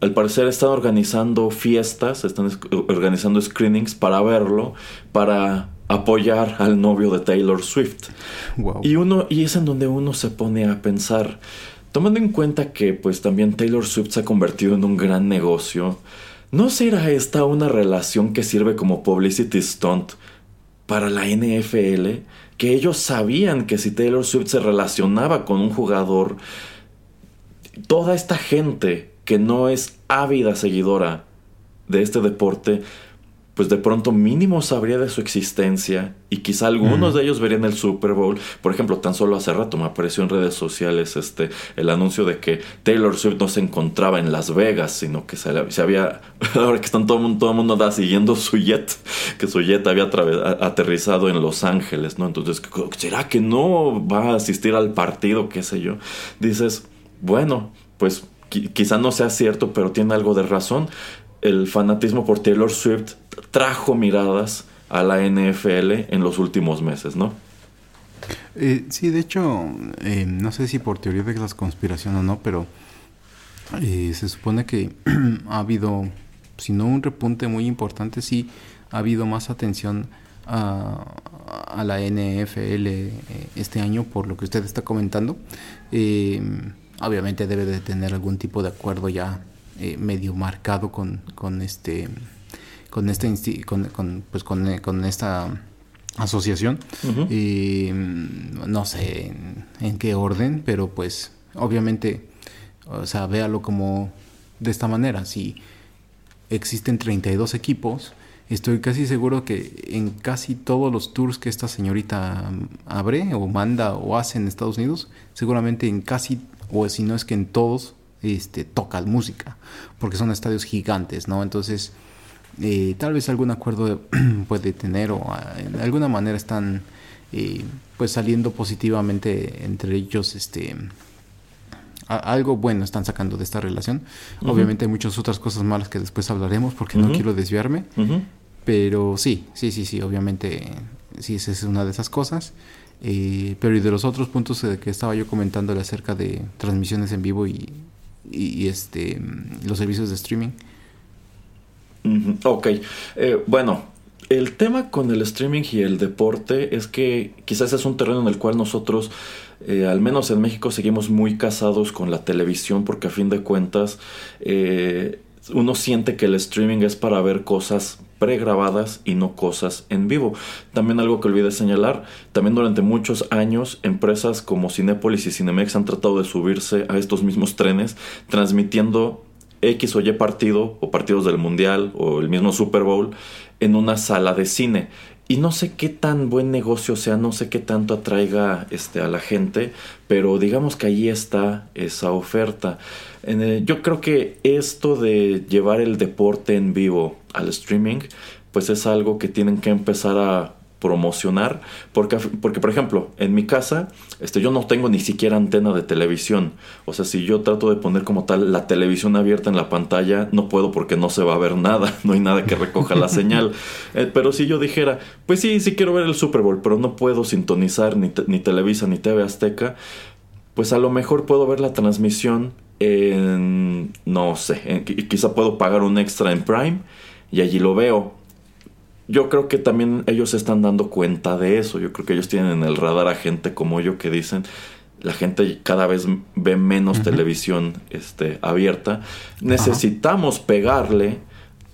Speaker 2: al parecer están organizando fiestas, están organizando screenings para verlo, para apoyar al novio de Taylor Swift. Y uno y es en donde uno se pone a pensar, tomando en cuenta que pues también Taylor Swift se ha convertido en un gran negocio, ¿No será esta una relación que sirve como publicity stunt para la NFL? Que ellos sabían que si Taylor Swift se relacionaba con un jugador, toda esta gente que no es ávida seguidora de este deporte pues de pronto mínimo sabría de su existencia y quizá algunos de ellos verían el Super Bowl. Por ejemplo, tan solo hace rato me apareció en redes sociales este el anuncio de que Taylor Swift no se encontraba en Las Vegas, sino que se, había ahora que están todo el mundo todo el mundo siguiendo su jet, que su jet había aterrizado en Los Ángeles, ¿no? Entonces, ¿será que no va a asistir al partido, qué sé yo? Dices, bueno, pues quizá no sea cierto, pero tiene algo de razón. El fanatismo por Taylor Swift trajo miradas a la NFL en los últimos meses, ¿no?
Speaker 1: Eh, sí, de hecho, eh, no sé si por teoría de la conspiración o no, pero eh, se supone que ha habido, si no un repunte muy importante, sí ha habido más atención a, a la NFL este año por lo que usted está comentando. Obviamente debe de tener algún tipo de acuerdo ya medio marcado con, con este con esta con, pues eh, con, esta asociación. Y mm, no sé en, qué orden pero pues obviamente o sea véalo como de esta manera. Si existen 32 equipos estoy casi seguro que en casi todos los tours que esta señorita mm, abre o manda o hace en Estados Unidos seguramente en casi o si no es que en todos este toca música porque son estadios gigantes no entonces eh, tal vez algún acuerdo puede tener o ah, de alguna manera están eh, pues saliendo positivamente entre ellos este algo bueno están sacando de esta relación. Obviamente hay muchas otras cosas malas que después hablaremos porque no quiero desviarme pero sí sí sí sí obviamente sí esa es una de esas cosas eh, pero y de los otros puntos que estaba yo comentando acerca de transmisiones en vivo y, este los servicios de streaming.
Speaker 2: Ok, eh, bueno, el tema con el streaming y el deporte es que quizás es un terreno en el cual nosotros, eh, al menos en México, seguimos muy casados con la televisión porque a fin de cuentas eh, uno siente que el streaming es para ver cosas pregrabadas y no cosas en vivo. También algo que olvidé señalar, también durante muchos años empresas como Cinepolis y Cinemex han tratado de subirse a estos mismos trenes transmitiendo X o Y partido, o partidos del Mundial, o el mismo Super Bowl, en una sala de cine. Y no sé qué tan buen negocio sea, no sé qué tanto atraiga este, a la gente, pero digamos que ahí está esa oferta. yo creo que esto de llevar el deporte en vivo al streaming, pues es algo que tienen que empezar a promocionar porque, porque por ejemplo en mi casa este yo no tengo ni siquiera antena de televisión. O sea si yo trato de poner como tal la televisión abierta en la pantalla no puedo porque no se va a ver nada no hay nada que recoja la señal. Eh, pero si yo dijera pues sí sí quiero ver el Super Bowl pero no puedo sintonizar ni, ni Televisa ni TV Azteca pues a lo mejor puedo ver la transmisión en no sé quizá puedo pagar un extra en Prime y allí lo veo yo creo que también ellos se están dando cuenta de eso. Yo creo que ellos tienen en el radar a gente como yo que dicen la gente cada vez ve menos televisión este, abierta. Necesitamos pegarle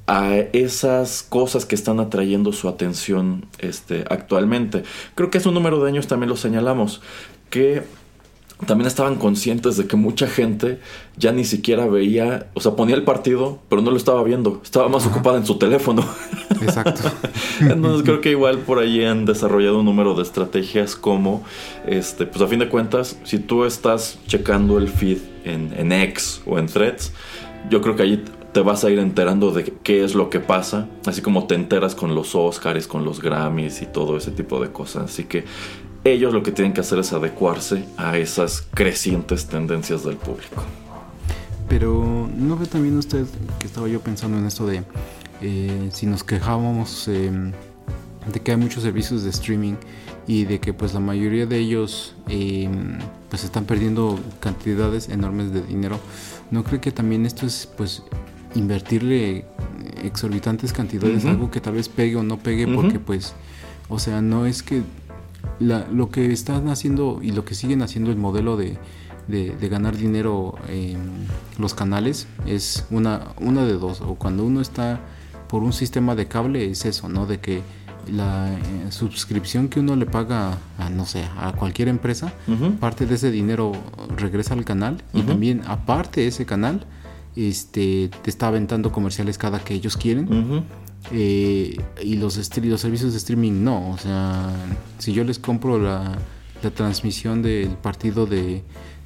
Speaker 2: a esas cosas que están atrayendo su atención este, actualmente. Creo que hace un número de años también lo señalamos, que también estaban conscientes de que mucha gente ya ni siquiera veía, o sea, ponía el partido, pero no lo estaba viendo, estaba más ocupada en su teléfono. Exacto. Entonces creo que igual por ahí han desarrollado un número de estrategias como, este, pues a fin de cuentas, si tú estás checando el feed en, en X o en Threads, yo creo que allí te vas a ir enterando de qué es lo que pasa, así como te enteras con los Oscars, con los Grammys y todo ese tipo de cosas. Así que ellos lo que tienen que hacer es adecuarse a esas crecientes tendencias del público.
Speaker 1: Pero ¿no ve también usted que estaba yo pensando en esto de eh, si nos quejábamos em, de que hay muchos servicios de streaming y de que pues la mayoría de ellos em, pues están perdiendo cantidades enormes de dinero? ¿No cree que también esto es pues invertirle exorbitantes cantidades, algo que tal vez pegue o no pegue, porque pues, o sea, no es que lo que están haciendo y lo que siguen haciendo el modelo de, ganar dinero en los canales es una, una de dos. O cuando uno está por un sistema de cable es eso, ¿no? De que la eh, suscripción que uno le paga a, no sé, a cualquier empresa, parte de ese dinero regresa al canal y también aparte de ese canal, este, te está aventando comerciales cada que ellos quieren. Eh, y los, los servicios de streaming no. O sea, si yo les compro la, transmisión del partido de,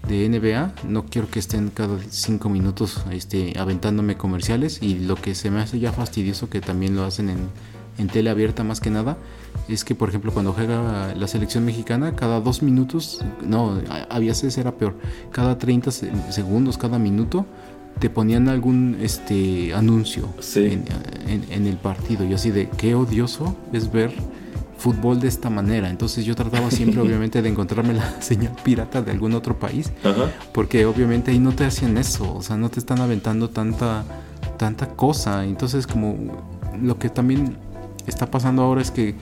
Speaker 1: NBA, no quiero que estén cada cinco minutos este, aventándome comerciales. Y lo que se me hace ya fastidioso, que también lo hacen en, en tele abierta más que nada, es que, por ejemplo, cuando juega la selección mexicana, cada dos minutos, no, a veces era peor, cada 30 segundos, cada minuto te ponían algún este anuncio en, el partido. Y así de qué odioso es ver fútbol de esta manera. Entonces yo trataba siempre obviamente de encontrarme la señal pirata de algún otro país. Porque obviamente ahí no te hacían eso. O sea, no te están aventando tanta, tanta cosa. Entonces como lo que también está pasando ahora es que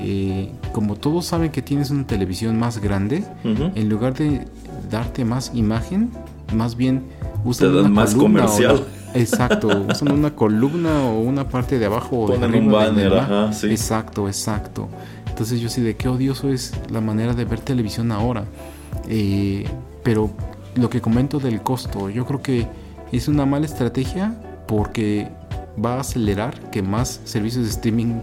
Speaker 1: eh, como todos saben que tienes una televisión más grande, en lugar de darte más imagen, más bien
Speaker 2: usan una más comercial.
Speaker 1: exacto, usan una columna o una parte de abajo.
Speaker 2: Ponen un banner, ajá, sí.
Speaker 1: Exacto, exacto. Entonces yo sí de qué odioso es la manera de ver televisión ahora. Eh, pero lo que comento del costo, yo creo que es una mala estrategia porque va a acelerar que más servicios de streaming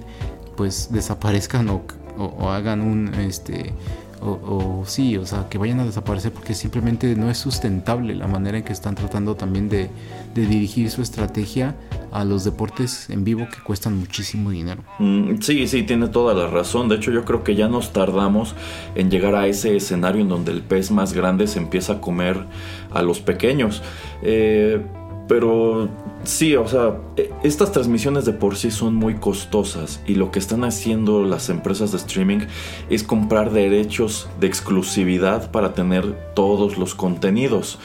Speaker 1: pues desaparezcan o, o hagan un este o, sí, o sea, que vayan a desaparecer porque simplemente no es sustentable la manera en que están tratando también de, dirigir su estrategia a los deportes en vivo que cuestan muchísimo dinero.
Speaker 2: Mm, sí, sí, tiene toda la razón. De hecho, yo creo que ya nos tardamos en llegar a ese escenario en donde el pez más grande se empieza a comer a los pequeños. Eh, pero sí, o sea, e, estas transmisiones de por sí son muy costosas y lo que están haciendo las empresas de streaming es comprar derechos de exclusividad para tener todos los contenidos.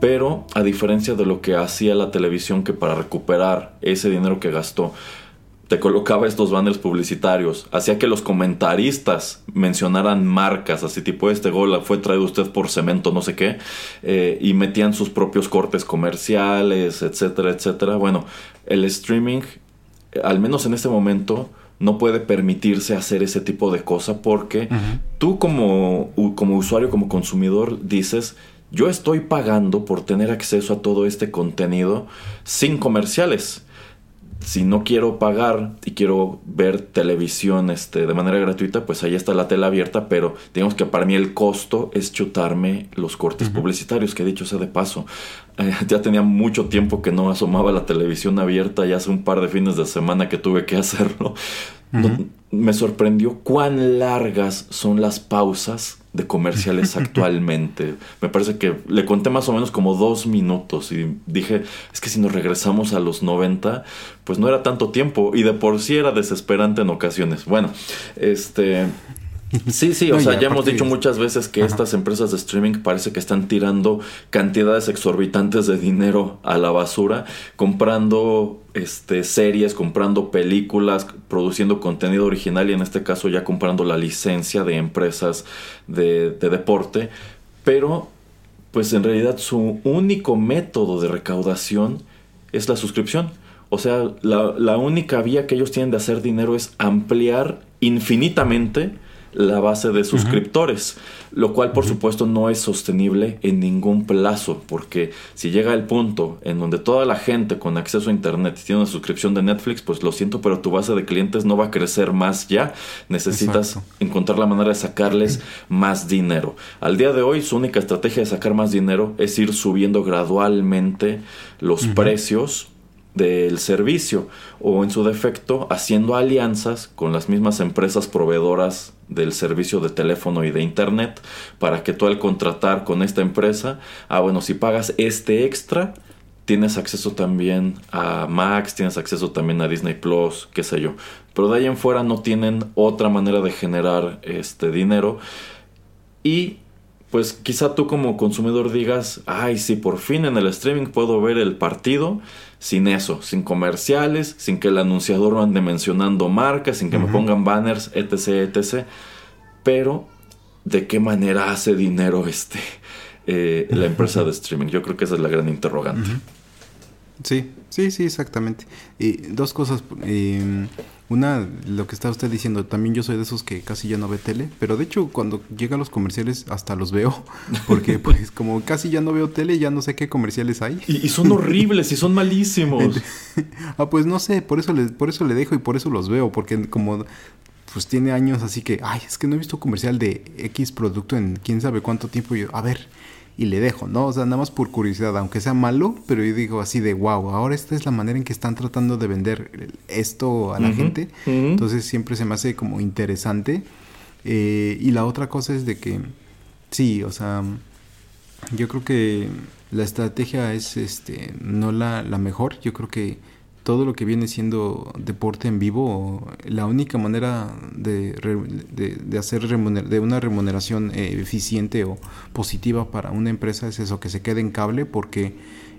Speaker 2: Pero a diferencia de lo que hacía la televisión que para recuperar ese dinero que gastó te colocaba estos banners publicitarios, hacía que los comentaristas mencionaran marcas, así tipo este gol fue traído usted por cemento, no sé qué, eh, y metían sus propios cortes comerciales, etcétera, etcétera. Bueno, el streaming, al menos en este momento, no puede permitirse hacer ese tipo de cosa porque tú como, como usuario, como consumidor, dices, yo estoy pagando por tener acceso a todo este contenido sin comerciales si no quiero pagar y quiero ver televisión este, de manera gratuita, pues ahí está la tela abierta, pero digamos que para mí el costo es chutarme los cortes publicitarios, que he dicho sea de paso. Eh, ya tenía mucho tiempo que no asomaba la televisión abierta, ya hace un par de fines de semana que tuve que hacerlo. me sorprendió cuán largas son las pausas de comerciales actualmente. Me parece que le conté más o menos como dos minutos y dije, es que si nos regresamos a los 90, pues no era tanto tiempo y de por sí era desesperante en ocasiones. Bueno, este... Sí, sí, o sea, ya hemos dicho muchas veces que estas empresas de streaming parece que están tirando cantidades exorbitantes de dinero a la basura, comprando este, series, comprando películas, produciendo contenido original y en este caso ya comprando la licencia de empresas de, de deporte, pero pues en realidad su único método de recaudación es la suscripción. O sea, la, la única vía que ellos tienen de hacer dinero es ampliar infinitamente la base de suscriptores, lo cual por supuesto no es sostenible en ningún plazo, porque si llega el punto en donde toda la gente con acceso a internet tiene una suscripción de Netflix, pues lo siento, pero tu base de clientes no va a crecer más ya, necesitas encontrar la manera de sacarles más dinero. Al día de hoy su única estrategia de sacar más dinero es ir subiendo gradualmente los precios del servicio o en su defecto haciendo alianzas con las mismas empresas proveedoras del servicio de teléfono y de internet para que tú al contratar con esta empresa, ah bueno, si pagas este extra, tienes acceso también a Max, tienes acceso también a Disney Plus, qué sé yo. Pero de ahí en fuera no tienen otra manera de generar este dinero y pues quizá tú como consumidor digas, ay, si por fin en el streaming puedo ver el partido sin eso, sin comerciales, sin que el anunciador ande mencionando marcas, sin que me pongan banners, etc, etc. Pero, ¿de qué manera hace dinero este eh, la empresa de streaming? Yo creo que esa es la gran interrogante.
Speaker 1: Sí, sí, sí, exactamente. Y dos cosas. Eh, una, lo que está usted diciendo, también yo soy de esos que casi ya no ve tele, pero de hecho cuando llegan los comerciales hasta los veo, porque pues como casi ya no veo tele, ya no sé qué comerciales hay.
Speaker 2: Y, son horribles y son malísimos.
Speaker 1: ah, pues no sé, por eso, le, por eso le dejo y por eso los veo, porque como pues tiene años así que, ay, es que no he visto comercial de X producto en quién sabe cuánto tiempo, yo, a ver, y le dejo, ¿no? O sea, nada más por curiosidad, aunque sea malo, pero yo digo así de, wow, ahora esta es la manera en que están tratando de vender esto a la gente. Entonces siempre se me hace como interesante. Eh, y la otra cosa es de que, sí, o sea, yo creo que la estrategia es este no la, la mejor. Yo creo que todo lo que viene siendo deporte en vivo, la única manera de, de, hacer de una remuneración eh, eficiente o positiva para una empresa es eso, que se quede en cable porque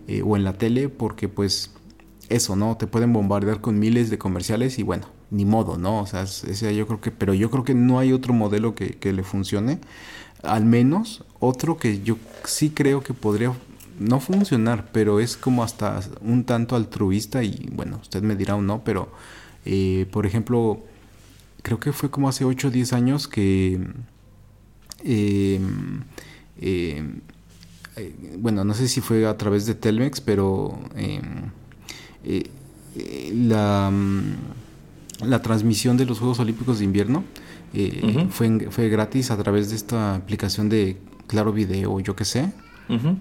Speaker 1: eh, o en la tele, porque pues eso, ¿no? Te pueden bombardear con miles de comerciales y bueno, ni modo, ¿no? O sea, ese yo creo que, pero yo creo que no hay otro modelo que, que le funcione. Al menos otro que yo sí creo que podría no funcionar, pero es como hasta un tanto altruista y bueno, usted me dirá o no, pero eh, por ejemplo, creo que fue como hace 8 o 10 años que... Em, em, eh, bueno, no sé si fue a través de Telmex, pero em, eh, la, la transmisión de los Juegos Olímpicos de Invierno fue, fue gratis a través de esta aplicación de Claro Video, yo qué sé.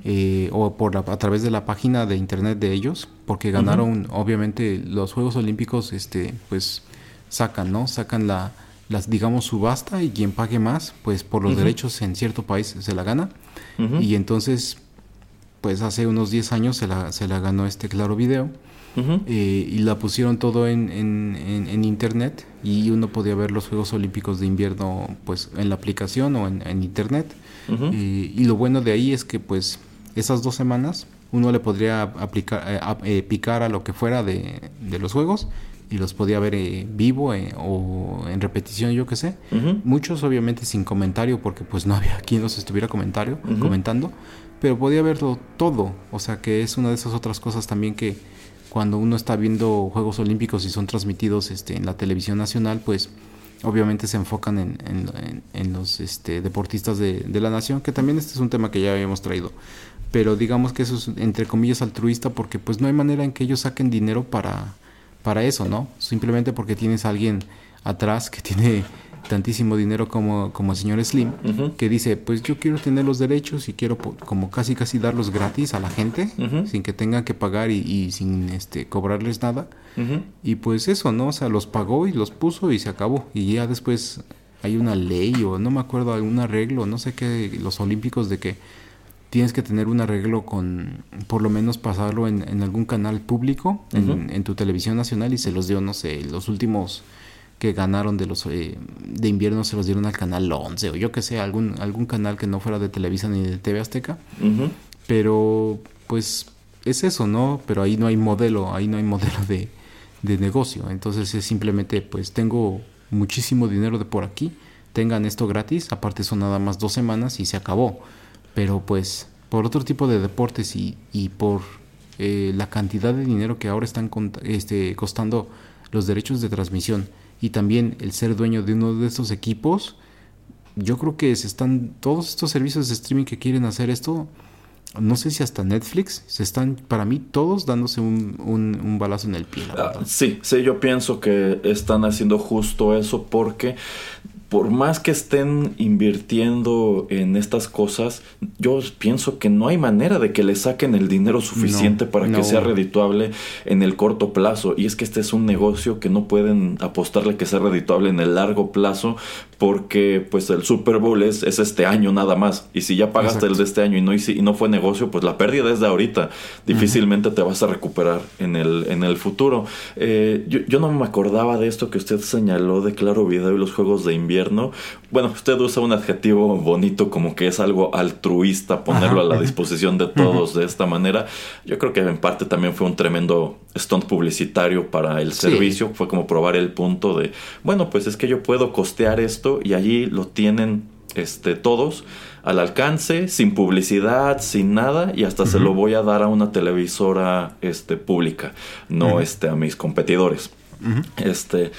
Speaker 1: Eh, o por a través de la página de internet de ellos, porque ganaron, obviamente, los Juegos Olímpicos, este, pues sacan, ¿no? Sacan la, las, digamos, subasta y quien pague más, pues por los derechos en cierto país se la gana. Y entonces, pues hace unos 10 años se la, se la ganó este Claro Video. Eh, y la pusieron todo en, en, internet y uno podía ver los Juegos Olímpicos de invierno pues en la aplicación o en, internet y, lo bueno de ahí es que pues esas dos semanas uno le podría aplicar, eh, eh, picar a lo que fuera de, los juegos y los podía ver eh, vivo o en repetición, yo qué sé. Muchos obviamente sin comentario porque pues no había quien los estuviera comentario, comentando, pero podía verlo todo. O sea que es una de esas otras cosas también que cuando uno está viendo Juegos Olímpicos y son transmitidos este, en la televisión nacional, pues obviamente se enfocan en, en, los este, deportistas de, la nación, que también este es un tema que ya habíamos traído. Pero digamos que eso es entre comillas altruista porque pues no hay manera en que ellos saquen dinero para, para eso, ¿no? Simplemente porque tienes a alguien atrás que tiene tantísimo dinero como, como el señor Slim, que dice, pues yo quiero tener los derechos y quiero como casi casi darlos gratis a la gente, sin que tengan que pagar y, sin este cobrarles nada. Y pues eso, ¿no? O sea, los pagó y los puso y se acabó. Y ya después hay una ley o no me acuerdo, algún arreglo, no sé qué, los olímpicos de que tienes que tener un arreglo con, por lo menos pasarlo en, algún canal público, en, en, tu televisión nacional y se los dio, no sé, los últimos que ganaron de los eh, de invierno se los dieron al canal 11 o yo que sé, algún, algún canal que no fuera de Televisa ni de TV Azteca. Pero pues es eso, ¿no? Pero ahí no hay modelo, ahí no hay modelo de, de negocio. Entonces es simplemente pues tengo muchísimo dinero de por aquí, tengan esto gratis, aparte son nada más dos semanas y se acabó. Pero pues por otro tipo de deportes y, y por eh, la cantidad de dinero que ahora están este, costando los derechos de transmisión y también el ser dueño de uno de estos equipos, yo creo que se están todos estos servicios de streaming que quieren hacer esto, no sé si hasta Netflix, se están, para mí, todos dándose un, un, balazo en el pie.
Speaker 2: Ah, sí, sí, yo pienso que están haciendo justo eso porque por más que estén invirtiendo en estas cosas, yo pienso que no hay manera de que le saquen el dinero suficiente para que sea redituable en el corto plazo. Y es que este es un negocio que no pueden apostarle que sea redituable en el largo plazo porque pues el Super Bowl es, es este año nada más. Y si ya pagaste el de este año y no, y no fue negocio, pues la pérdida es de ahorita. Difícilmente te vas a recuperar en el, en el futuro. Eh, yo, yo no me acordaba de esto que usted señaló de Claro Video y los juegos de invierno bueno, usted usa un adjetivo bonito como que es algo altruista ponerlo a la disposición de todos de esta manera. Yo creo que en parte también fue un tremendo stunt publicitario para el servicio. Fue como probar el punto de, bueno, pues es que yo puedo costear esto y allí lo tienen este, todos al alcance, sin publicidad, sin nada, y hasta se lo voy a dar a una televisora este, pública, no este, a mis competidores. Este,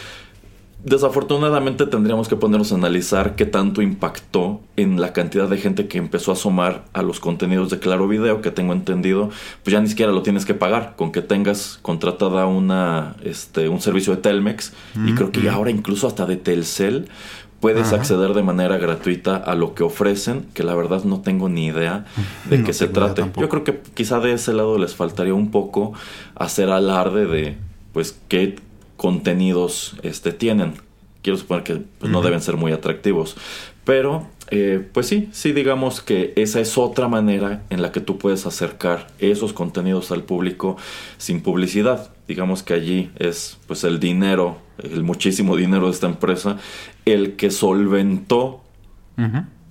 Speaker 2: Desafortunadamente tendríamos que ponernos a analizar qué tanto impactó en la cantidad de gente que empezó a asomar a los contenidos de Claro Video, que tengo entendido, pues ya ni siquiera lo tienes que pagar, con que tengas contratada una, este, un servicio de Telmex, y creo que ahora incluso hasta de Telcel, puedes acceder de manera gratuita a lo que ofrecen, que la verdad no tengo ni idea de qué se trate. Yo creo que quizá de ese lado les faltaría un poco hacer alarde de, pues, qué contenidos este, tienen. Quiero suponer que pues, no deben ser muy atractivos. Pero, eh, pues sí, sí digamos que esa es otra manera en la que tú puedes acercar esos contenidos al público sin publicidad. Digamos que allí es pues el dinero, el muchísimo dinero de esta empresa, el que solventó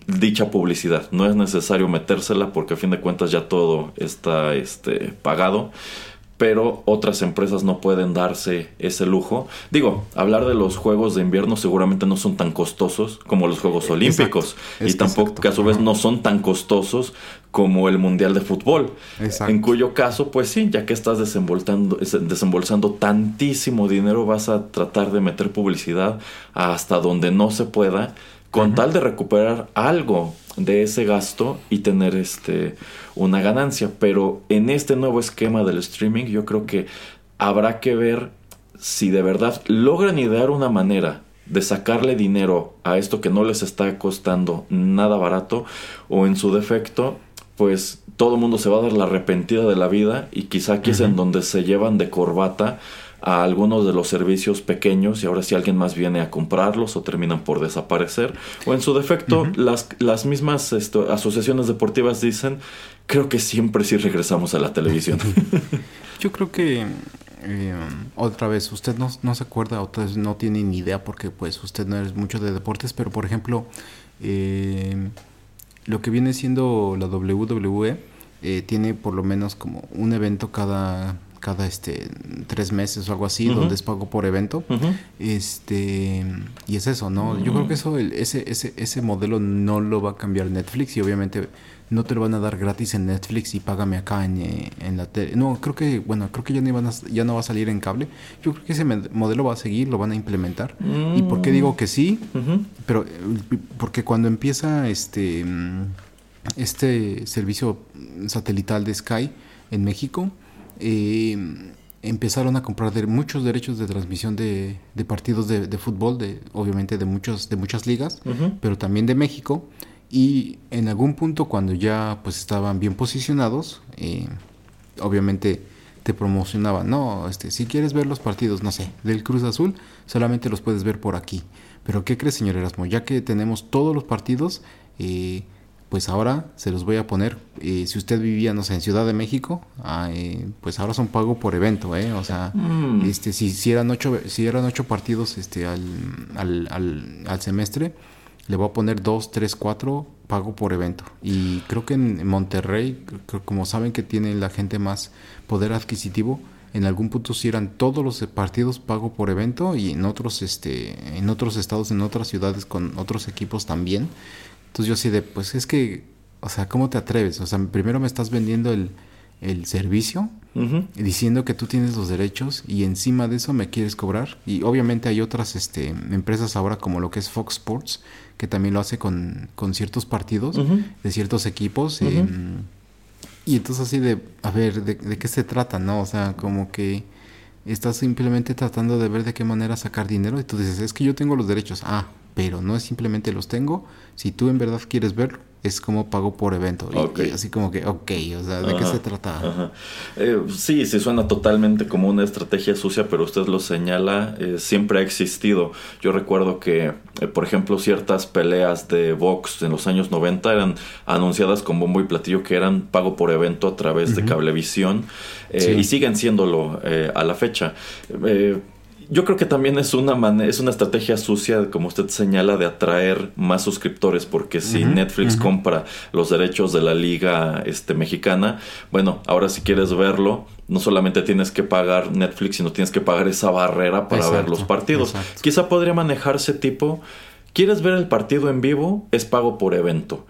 Speaker 2: dicha publicidad. No es necesario metérsela porque a fin de cuentas ya todo está este, pagado pero otras empresas no pueden darse ese lujo. Digo, hablar de los Juegos de invierno seguramente no son tan costosos como los Juegos Olímpicos. y tampoco que a su vez no son tan costosos como el Mundial de Fútbol. En cuyo caso, pues sí, ya que estás desembolsando tantísimo dinero, vas a tratar de meter publicidad hasta donde no se pueda con tal de recuperar algo de ese gasto y tener este una ganancia. Pero en este nuevo esquema del streaming, yo creo que habrá que ver si de verdad logran idear una manera de sacarle dinero a esto que no les está costando nada barato o en su defecto pues todo el mundo se va a dar la arrepentida de la vida y quizá aquí es en donde se llevan de corbata a algunos de los servicios pequeños y ahora si alguien más viene a comprarlos o terminan por desaparecer o en su defecto las, las mismas asociaciones deportivas dicen creo que siempre sí regresamos a la televisión.
Speaker 1: Yo creo que eh, otra vez usted no, no se acuerda o no tiene ni idea porque pues usted no es mucho de deportes pero por ejemplo eh, lo que viene siendo la WWE eh, tiene por lo menos como un evento cada cada este tres meses o algo así, donde es pago por evento. Este y es eso, ¿no? Yo creo que eso, ese, ese, ese modelo no lo va a cambiar Netflix y obviamente no te lo van a dar gratis en Netflix y págame acá en, eh, la tele. No, creo que, bueno, creo que ya no, iban ya no va a salir en cable. Yo creo que ese modelo va a seguir, lo van a implementar. ¿Y por qué digo que sí? Pero porque cuando empieza este, este servicio satelital de Sky en México, eh, empezaron a comprar de muchos derechos de transmisión de, de partidos de, de, fútbol, de, obviamente de, muchos, de muchas ligas, pero también de México. Y en algún punto cuando ya pues estaban bien posicionados, eh, obviamente te promocionaban, no, este, si quieres ver los partidos, no sé, del Cruz Azul, solamente los puedes ver por aquí. Pero ¿qué crees, señor Erasmo? Ya que tenemos todos los partidos, eh, pues ahora se los voy a poner. Eh, si usted vivía, no sé, en Ciudad de México, ah, eh, pues ahora son pago por evento, ¿eh? O sea, mm. este, si, si, eran ocho, si eran ocho partidos este, al, al, al, al, semestre, le voy a poner dos, tres, cuatro pago por evento. Y creo que en Monterrey, como saben que tiene la gente más poder adquisitivo, en algún punto si eran todos los partidos pago por evento y en otros, este, en otros estados, en otras ciudades con otros equipos también. Entonces yo así de, pues es que, o sea, ¿cómo te atreves? O sea, primero me estás vendiendo el, el servicio, diciendo que tú tienes los derechos y encima de eso me quieres cobrar. Y obviamente hay otras este, empresas ahora como lo que es Fox Sports, que también lo hace con, con ciertos partidos de ciertos equipos. Em, y entonces así de, a ver, de, ¿de qué se trata? ¿No? O sea, como que estás simplemente tratando de ver de qué manera sacar dinero y tú dices, es que yo tengo los derechos. Ah, pero no es simplemente los tengo. Si tú en verdad quieres verlo, es como pago por evento. Y, así como que, ok, o sea, ¿de qué se trata?
Speaker 2: Eh, sí, sí suena totalmente como una estrategia sucia, pero usted lo señala, eh, siempre ha existido. Yo recuerdo que, eh, por ejemplo, ciertas peleas de box en los años 90 eran anunciadas con bombo y platillo que eran pago por evento a través de cablevisión y siguen siéndolo a la fecha yo creo que también es una, es una estrategia sucia, como usted señala, de atraer más suscriptores, porque si Netflix compra los derechos de la liga este, mexicana, bueno, ahora si quieres verlo, no solamente tienes que pagar Netflix, sino tienes que pagar esa barrera para ver los partidos. Quizá podría manejarse tipo, ¿quieres ver el partido en vivo? Es pago por evento.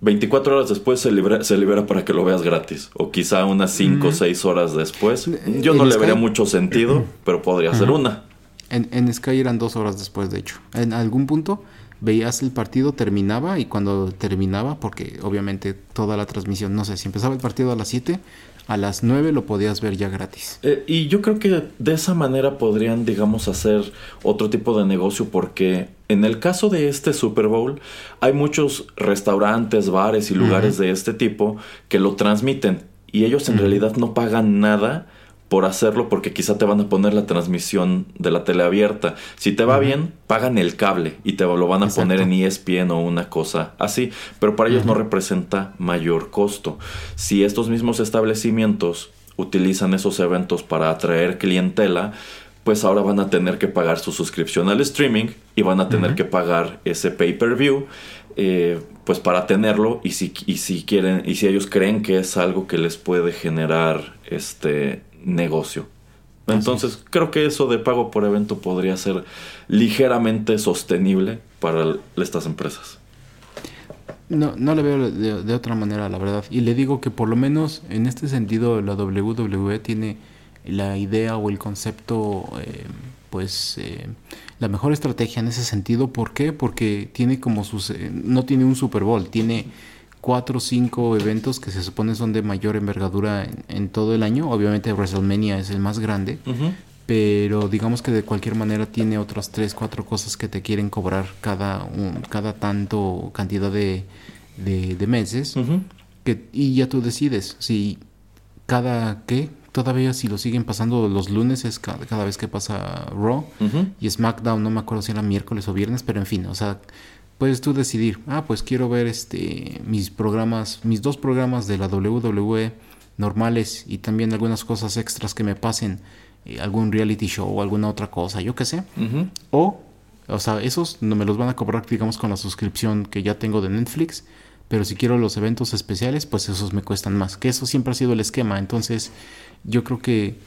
Speaker 2: 24 horas después se libera, se libera para que lo veas gratis. O quizá unas 5 o 6 horas después. Yo no le vería mucho sentido, pero podría ser una.
Speaker 1: En, en Sky eran dos horas después, de hecho. En algún punto veías el partido, terminaba y cuando terminaba, porque obviamente toda la transmisión, no sé, si empezaba el partido a las 7, a las 9 lo podías ver ya gratis.
Speaker 2: Eh, y yo creo que de esa manera podrían, digamos, hacer otro tipo de negocio porque en el caso de este Super Bowl hay muchos restaurantes, bares y lugares de este tipo que lo transmiten y ellos en realidad no pagan nada por hacerlo porque quizá te van a poner la transmisión de la tele abierta. Si te va bien, pagan el cable y te lo van a poner en ESPN o una cosa así, pero para ellos no representa mayor costo. Si estos mismos establecimientos utilizan esos eventos para atraer clientela, pues ahora van a tener que pagar su suscripción al streaming y van a tener que pagar ese pay-per-view. Eh, pues para tenerlo y si, y si quieren y si ellos creen que es algo que les puede generar este negocio. Entonces, creo que eso de pago por evento podría ser ligeramente sostenible para estas empresas.
Speaker 1: No, no le veo de, otra manera, la verdad. Y le digo que por lo menos en este sentido la WWE tiene la idea o el concepto, eh, pues, eh, la mejor estrategia en ese sentido. ¿Por qué? Porque tiene como sus... Eh, no tiene un Super Bowl, tiene cuatro o cinco eventos que se supone son de mayor envergadura en, todo el año. Obviamente WrestleMania es el más grande, pero digamos que de cualquier manera tiene otras tres, cuatro cosas que te quieren cobrar cada, un, cada tanto cantidad de, de, meses. que, y ya tú decides si cada qué todavía si lo siguen pasando los lunes es cada, cada vez que pasa Raw y SmackDown no me acuerdo si era miércoles o viernes pero en fin o sea puedes tú decidir, ah, pues quiero ver este mis programas, mis dos programas de la WWE normales y también algunas cosas extras que me pasen, eh, algún reality show o alguna otra cosa, yo qué sé. O, o sea, esos no me los van a cobrar, digamos, con la suscripción que ya tengo de Netflix. Pero si quiero los eventos especiales, pues esos me cuestan más. Que eso siempre ha sido el esquema. Entonces, yo creo que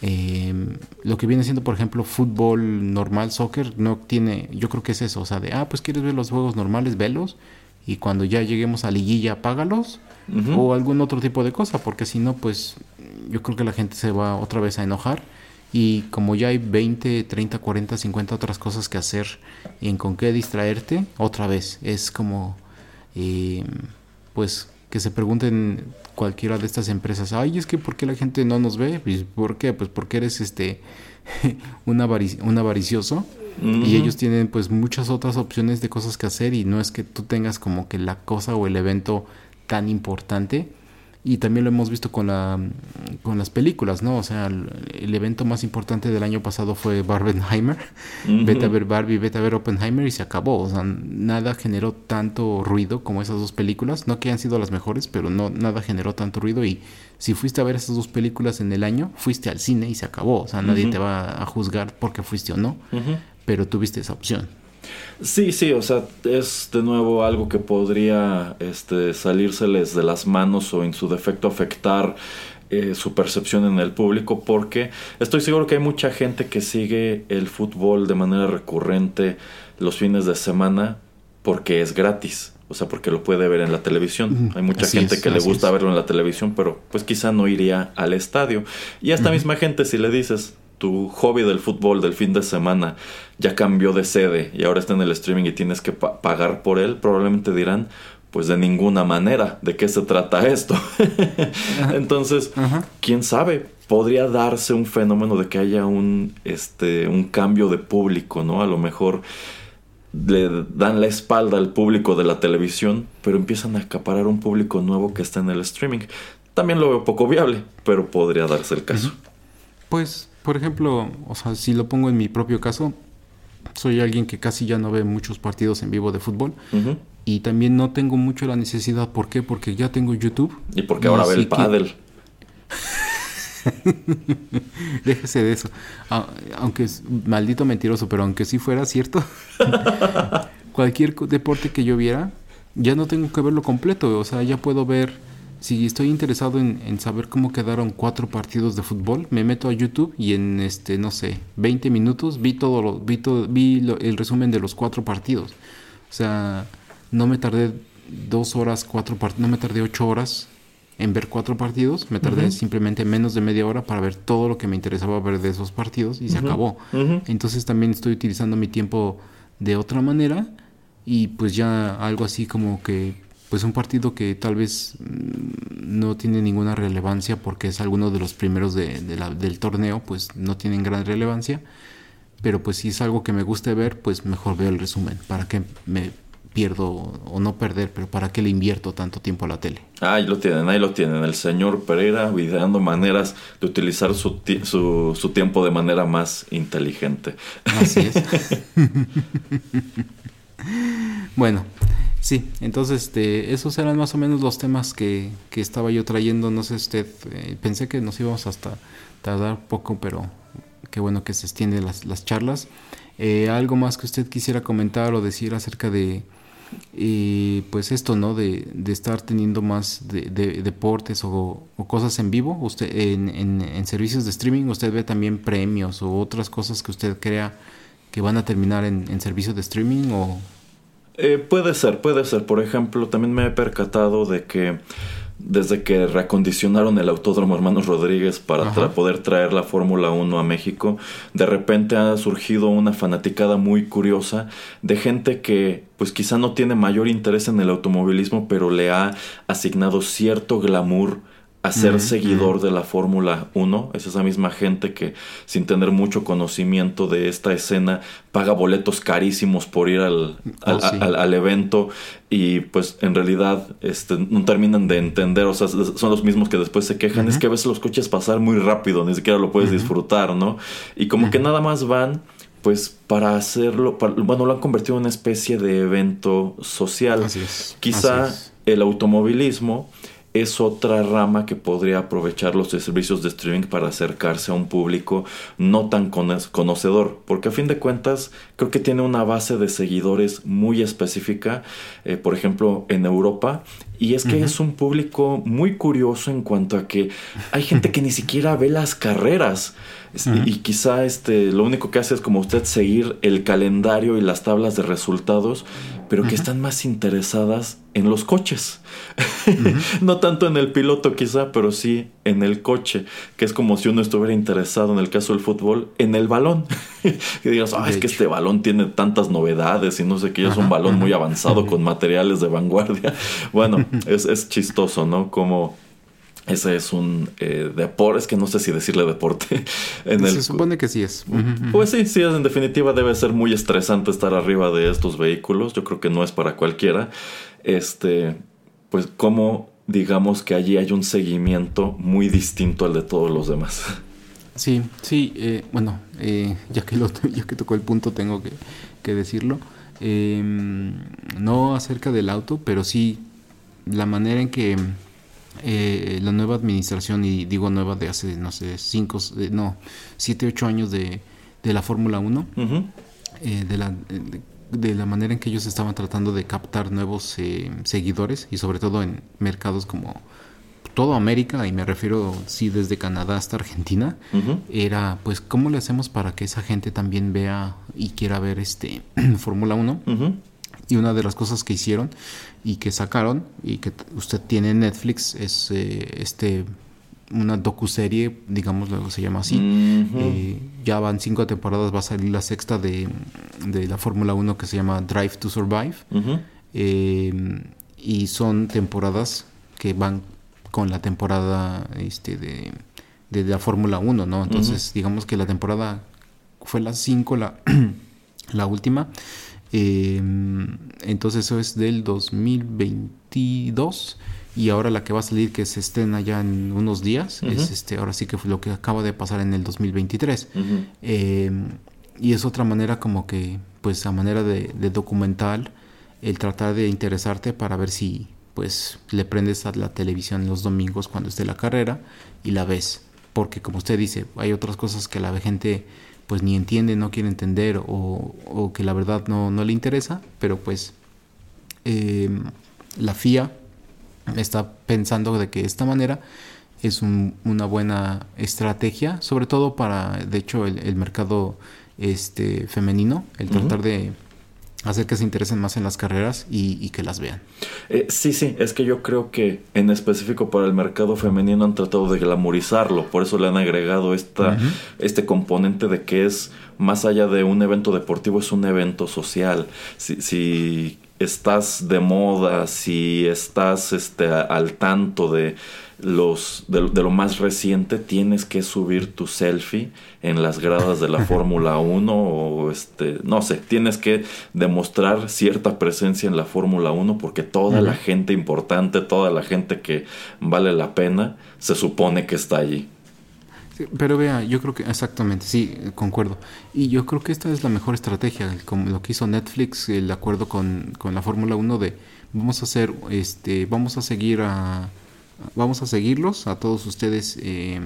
Speaker 1: eh, lo que viene siendo, por ejemplo, fútbol normal, soccer, no tiene, yo creo que es eso, o sea, de, ah, pues quieres ver los juegos normales, velos, y cuando ya lleguemos a liguilla, págalos, o algún otro tipo de cosa, porque si no, pues yo creo que la gente se va otra vez a enojar, y como ya hay 20, 30, 40, 50 otras cosas que hacer y en con qué distraerte, otra vez, es como, eh, pues que se pregunten cualquiera de estas empresas, ay, es que ¿por qué la gente no nos ve? Pues, ¿Por qué? Pues porque eres este un, un avaricioso y ellos tienen pues muchas otras opciones de cosas que hacer y no es que tú tengas como que la cosa o el evento tan importante y también lo hemos visto con, la, con las películas, ¿no? O sea, el, evento más importante del año pasado fue Barbenheimer. Vete a ver Barbie, vete a ver Oppenheimer y se acabó. O sea, nada generó tanto ruido como esas dos películas. No que han sido las mejores, pero no, nada generó tanto ruido. Y si fuiste a ver esas dos películas en el año, fuiste al cine y se acabó. O sea, nadie te va a juzgar porque fuiste o no. Pero tuviste esa opción.
Speaker 2: Sí, sí, o sea, es de nuevo algo que podría este, salírseles de las manos o en su defecto afectar eh, su percepción en el público porque estoy seguro que hay mucha gente que sigue el fútbol de manera recurrente los fines de semana porque es gratis. O sea, porque lo puede ver en la televisión. Hay mucha gente que le gusta verlo en la televisión, pero pues quizá no iría al estadio. Y a esta misma gente, si le dices, tu hobby del fútbol del fin de semana ya cambió de sede y ahora está en el streaming y tienes que pagar por él, probablemente dirán, pues de ninguna manera, ¿de qué se trata esto? Entonces, quién sabe, podría darse un fenómeno de que haya un, este, un cambio de público, ¿no? A lo mejor le dan la espalda al público de la televisión, pero empiezan a acaparar un público nuevo que está en el streaming. También lo veo poco viable, pero podría darse el caso.
Speaker 1: Pues por ejemplo, o sea, si lo pongo en mi propio caso, soy alguien que casi ya no ve muchos partidos en vivo de fútbol. Y también no tengo mucho la necesidad. ¿Por qué? Porque ya tengo YouTube.
Speaker 2: Y porque ahora ve el pádel.
Speaker 1: Déjese de eso. aunque es maldito mentiroso, pero aunque sí fuera cierto, cualquier deporte que yo viera, ya no tengo que verlo completo. O sea, ya puedo ver si estoy interesado en, saber cómo quedaron cuatro partidos de fútbol, me meto a YouTube y en este, no sé, 20 minutos vi todo lo, vi, vi el resumen de los cuatro partidos. O sea, no me tardé dos horas, cuatro partidos, no me tardé ocho horas en ver cuatro partidos, me tardé simplemente menos de media hora para ver todo lo que me interesaba ver de esos partidos y se acabó. Entonces también estoy utilizando mi tiempo de otra manera y pues ya algo así como que pues un partido que tal vez mm, no tiene ninguna relevancia porque es alguno de los primeros de, del torneo, pues no tienen gran relevancia. Pero pues si es algo que me guste ver, pues mejor veo el resumen. ¿Para qué me pierdo o no perder? Pero ¿para qué le invierto tanto tiempo a la tele?
Speaker 2: Ahí lo tienen, ahí lo tienen. El señor Pereira ideando maneras de utilizar su, su, su tiempo de manera más inteligente.
Speaker 1: Así es. bueno, Sí, entonces este, esos eran más o menos los temas que, que estaba yo trayendo. No sé usted, eh, pensé que nos íbamos hasta tardar poco, pero qué bueno que se extienden las, las charlas. Eh, ¿Algo más que usted quisiera comentar o decir acerca de, eh, pues esto, ¿no? De, de estar teniendo más de, deportes o, cosas en vivo. Usted en, en, servicios de streaming usted ve también premios o otras cosas que usted crea que van a terminar en, en servicios de streaming o,
Speaker 2: eh, puede ser, puede ser. Por ejemplo, también me he percatado de que desde que reacondicionaron el Autódromo Hermanos Rodríguez para poder traer la Fórmula 1 a México, de repente ha surgido una fanaticada muy curiosa de gente que pues quizá no tiene mayor interés en el automovilismo, pero le ha asignado cierto glamour a ser seguidor de la Fórmula 1. Es esa misma gente que sin tener mucho conocimiento de esta escena paga boletos carísimos por ir al, oh, al, evento. Y pues en realidad este, no terminan de entender, o sea, son los mismos que después se quejan, es que a veces los coches pasan muy rápido, ni siquiera lo puedes disfrutar, ¿no? Y como que nada más van pues para hacerlo, bueno, lo han convertido en una especie de evento social. Quizá el automovilismo es otra rama que podría aprovechar los servicios de streaming para acercarse a un público no tan conocedor, porque a fin de cuentas creo que tiene una base de seguidores muy específica, eh, por ejemplo en Europa, y es que es un público muy curioso en cuanto a que hay gente que ni siquiera ve las carreras. Y quizá este, lo único que hace es como usted seguir el calendario y las tablas de resultados, pero que están más interesadas en los coches. no tanto en el piloto quizá, pero sí en el coche, que es como si uno estuviera interesado en el caso del fútbol, en el balón. que digas, ah, es que este balón tiene tantas novedades y no sé qué, es un balón muy avanzado con materiales de vanguardia. bueno, es, es chistoso, ¿no? Como ese es un eh, deporte, es que no sé si decirle deporte.
Speaker 1: En Se supone que sí es.
Speaker 2: Pues sí, sí, en definitiva debe ser muy estresante estar arriba de estos vehículos. Yo creo que no es para cualquiera. Este, pues como digamos que allí hay un seguimiento muy distinto al de todos los demás.
Speaker 1: Sí, sí, eh, bueno, eh, ya, que lo, ya que tocó el punto tengo que, que decirlo. Em, no acerca del auto, pero sí la manera en que eh, la nueva administración, y digo nueva de hace, no sé, 5, eh, no, 7, 8 años de, de la Fórmula 1, eh, de, la, de, la manera en que ellos estaban tratando de captar nuevos seguidores, y sobre todo en mercados como toda América, y me refiero, sí, desde Canadá hasta Argentina, era, pues, ¿cómo le hacemos para que esa gente también vea y quiera ver este Fórmula 1? Y una de las cosas que hicieron y que sacaron y que usted tiene en Netflix es eh, este una docuserie, digamos, luego se llama así. Eh, ya van cinco temporadas, va a salir la sexta de, de la Fórmula 1 que se llama Drive to Survive. Eh, y son temporadas que van con la temporada este, de, de, la Fórmula 1, ¿no? Entonces, digamos que la temporada fue la 5, la, la última. Eh, entonces eso es del 2022 y ahora la que va a salir que se estrena ya en unos días es este ahora sí que fue lo que acaba de pasar en el 2023 eh, y es otra manera como que pues a manera de, documental el tratar de interesarte para ver si pues le prendes a la televisión los domingos cuando esté la carrera y la ves. Porque como usted dice hay otras cosas que la gente pues ni entiende, no quiere entender o, que la verdad no, le interesa, pero pues em, la FIA está pensando de que de esta manera es una buena estrategia, sobre todo para, de hecho, el, mercado este, femenino, el tratar de hacer que se interesen más en las carreras y, que las vean.
Speaker 2: Eh, sí, sí, es que yo creo que en específico para el mercado femenino han tratado de glamorizarlo, por eso le han agregado esta, este componente de que es más allá de un evento deportivo, es un evento social. Si, si estás de moda, si estás este, al tanto de los de, lo más reciente tienes que subir tu selfie en las gradas de la Fórmula 1 o este no sé, tienes que demostrar cierta presencia en la Fórmula 1 porque toda la gente importante, toda la gente que vale la pena se supone que está allí.
Speaker 1: pero vea, yo creo que exactamente, sí, concuerdo. Y yo creo que esta es la mejor estrategia, como lo que hizo Netflix, el acuerdo con, con la Fórmula 1 de vamos a hacer, este, vamos a seguir a vamos a seguirlos a todos ustedes em,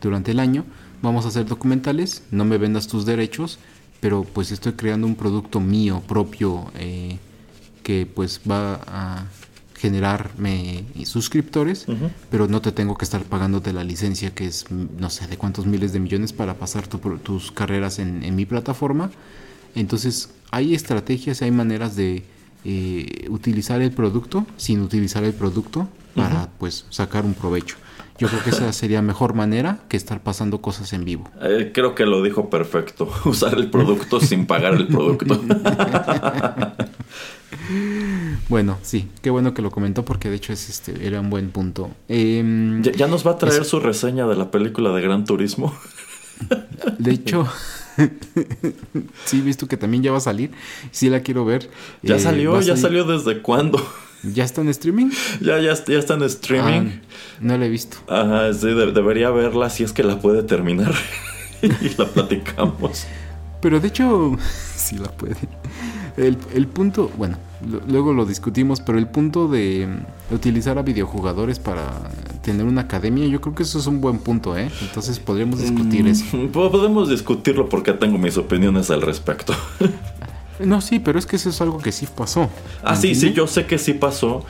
Speaker 1: durante el año. Vamos a hacer documentales, no me vendas tus derechos, pero pues estoy creando un producto mío propio eh, que pues va a generarme suscriptores, pero no te tengo que estar pagándote la licencia que es no sé de cuántos miles de millones para pasar tus carreras en, mi plataforma. Entonces hay estrategias, hay maneras de eh, utilizar el producto sin utilizar el producto para pues sacar un provecho. Yo creo que esa sería mejor manera que estar pasando cosas en vivo.
Speaker 2: Eh, creo que lo dijo perfecto. Usar el producto sin pagar el producto.
Speaker 1: bueno, sí, qué bueno que lo comentó porque de hecho es este era un buen punto. Em,
Speaker 2: ¿Ya, nos va a traer su reseña de la película de Gran Turismo.
Speaker 1: de hecho, sí, visto que también ya va a salir. Sí la quiero ver.
Speaker 2: ¿Ya eh, salió? ¿Ya salió desde cuándo?
Speaker 1: ¿Ya está en streaming?
Speaker 2: Ya, ya, ya está en streaming.
Speaker 1: Ah, no la he visto.
Speaker 2: Ajá, sí, debería verla si es que la puede terminar. y la platicamos.
Speaker 1: Pero de hecho, sí la puede. El, el punto, bueno, luego lo discutimos, pero el punto de utilizar a videojugadores para tener una academia, yo creo que eso es un buen punto, ¿eh? Entonces podríamos discutir eso.
Speaker 2: Mm, podemos discutirlo porque tengo mis opiniones al respecto.
Speaker 1: No, sí, pero es que eso es algo que sí pasó.
Speaker 2: Ah, sí, sí, yo sé que sí pasó,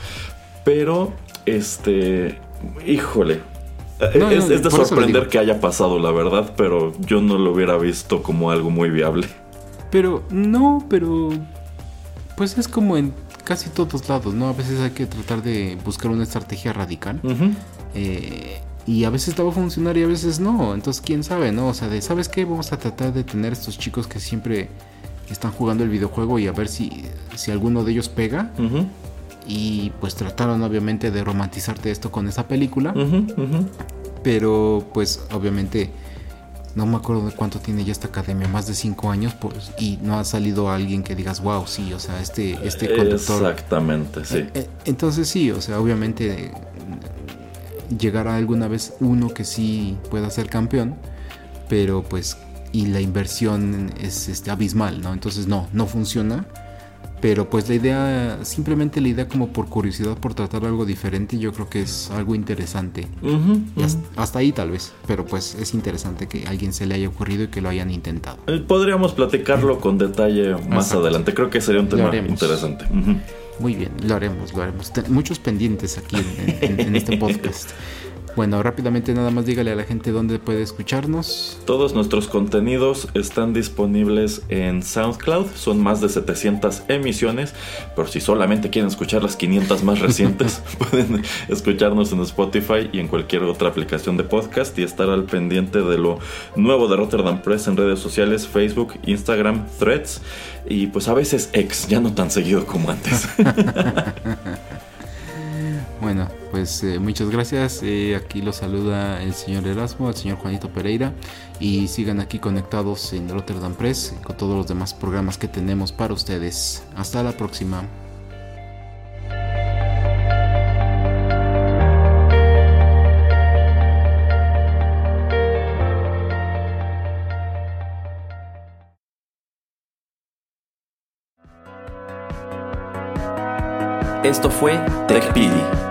Speaker 2: pero este, híjole, es, de sorprender que haya pasado, la verdad, pero yo no lo hubiera visto como algo muy viable.
Speaker 1: Pero, no, pero. Pues es como en casi todos lados, ¿no? A veces hay que tratar de buscar una estrategia radical. eh, y a veces te va a funcionar y a veces no. Entonces, quién sabe, ¿no? O sea, de, ¿sabes qué? Vamos a tratar de tener estos chicos que siempre están jugando el videojuego y a ver si, si alguno de ellos pega. Y pues trataron obviamente de romantizarte esto con esa película. Pero pues obviamente no me acuerdo de cuánto tiene ya esta academia, más de cinco años, pues, y no ha salido alguien que digas, wow, sí, o sea, este, este
Speaker 2: conductor. Exactamente, sí. Eh,
Speaker 1: eh, entonces sí, o sea, obviamente llegará alguna vez uno que sí pueda ser campeón, pero pues y la inversión es este, abismal, ¿no? Entonces no, no funciona. Pero pues la idea, simplemente la idea como por curiosidad, por tratar algo diferente, yo creo que es algo interesante. hasta, ahí tal vez, pero pues es interesante que a alguien se le haya ocurrido y que lo hayan intentado.
Speaker 2: Eh, podríamos platicarlo con detalle más adelante, creo que sería un tema interesante.
Speaker 1: Muy bien, lo haremos, lo haremos. muchos pendientes aquí en este podcast. Bueno, rápidamente nada más dígale a la gente dónde puede escucharnos.
Speaker 2: Todos nuestros contenidos están disponibles en SoundCloud, son más de 700 emisiones, pero si solamente quieren escuchar las 500 más recientes, pueden escucharnos en Spotify y en cualquier otra aplicación de podcast y estar al pendiente de lo nuevo de Rotterdam Press en redes sociales, Facebook, Instagram, Threads y pues a veces ex, ya no tan seguido como antes.
Speaker 1: Bueno, pues eh, muchas gracias. Eh, aquí los saluda el señor Erasmo, el señor Juanito Pereira. Y sigan aquí conectados en Rotterdam Press con todos los demás programas que tenemos para ustedes. Hasta la próxima.
Speaker 2: Esto fue TechPili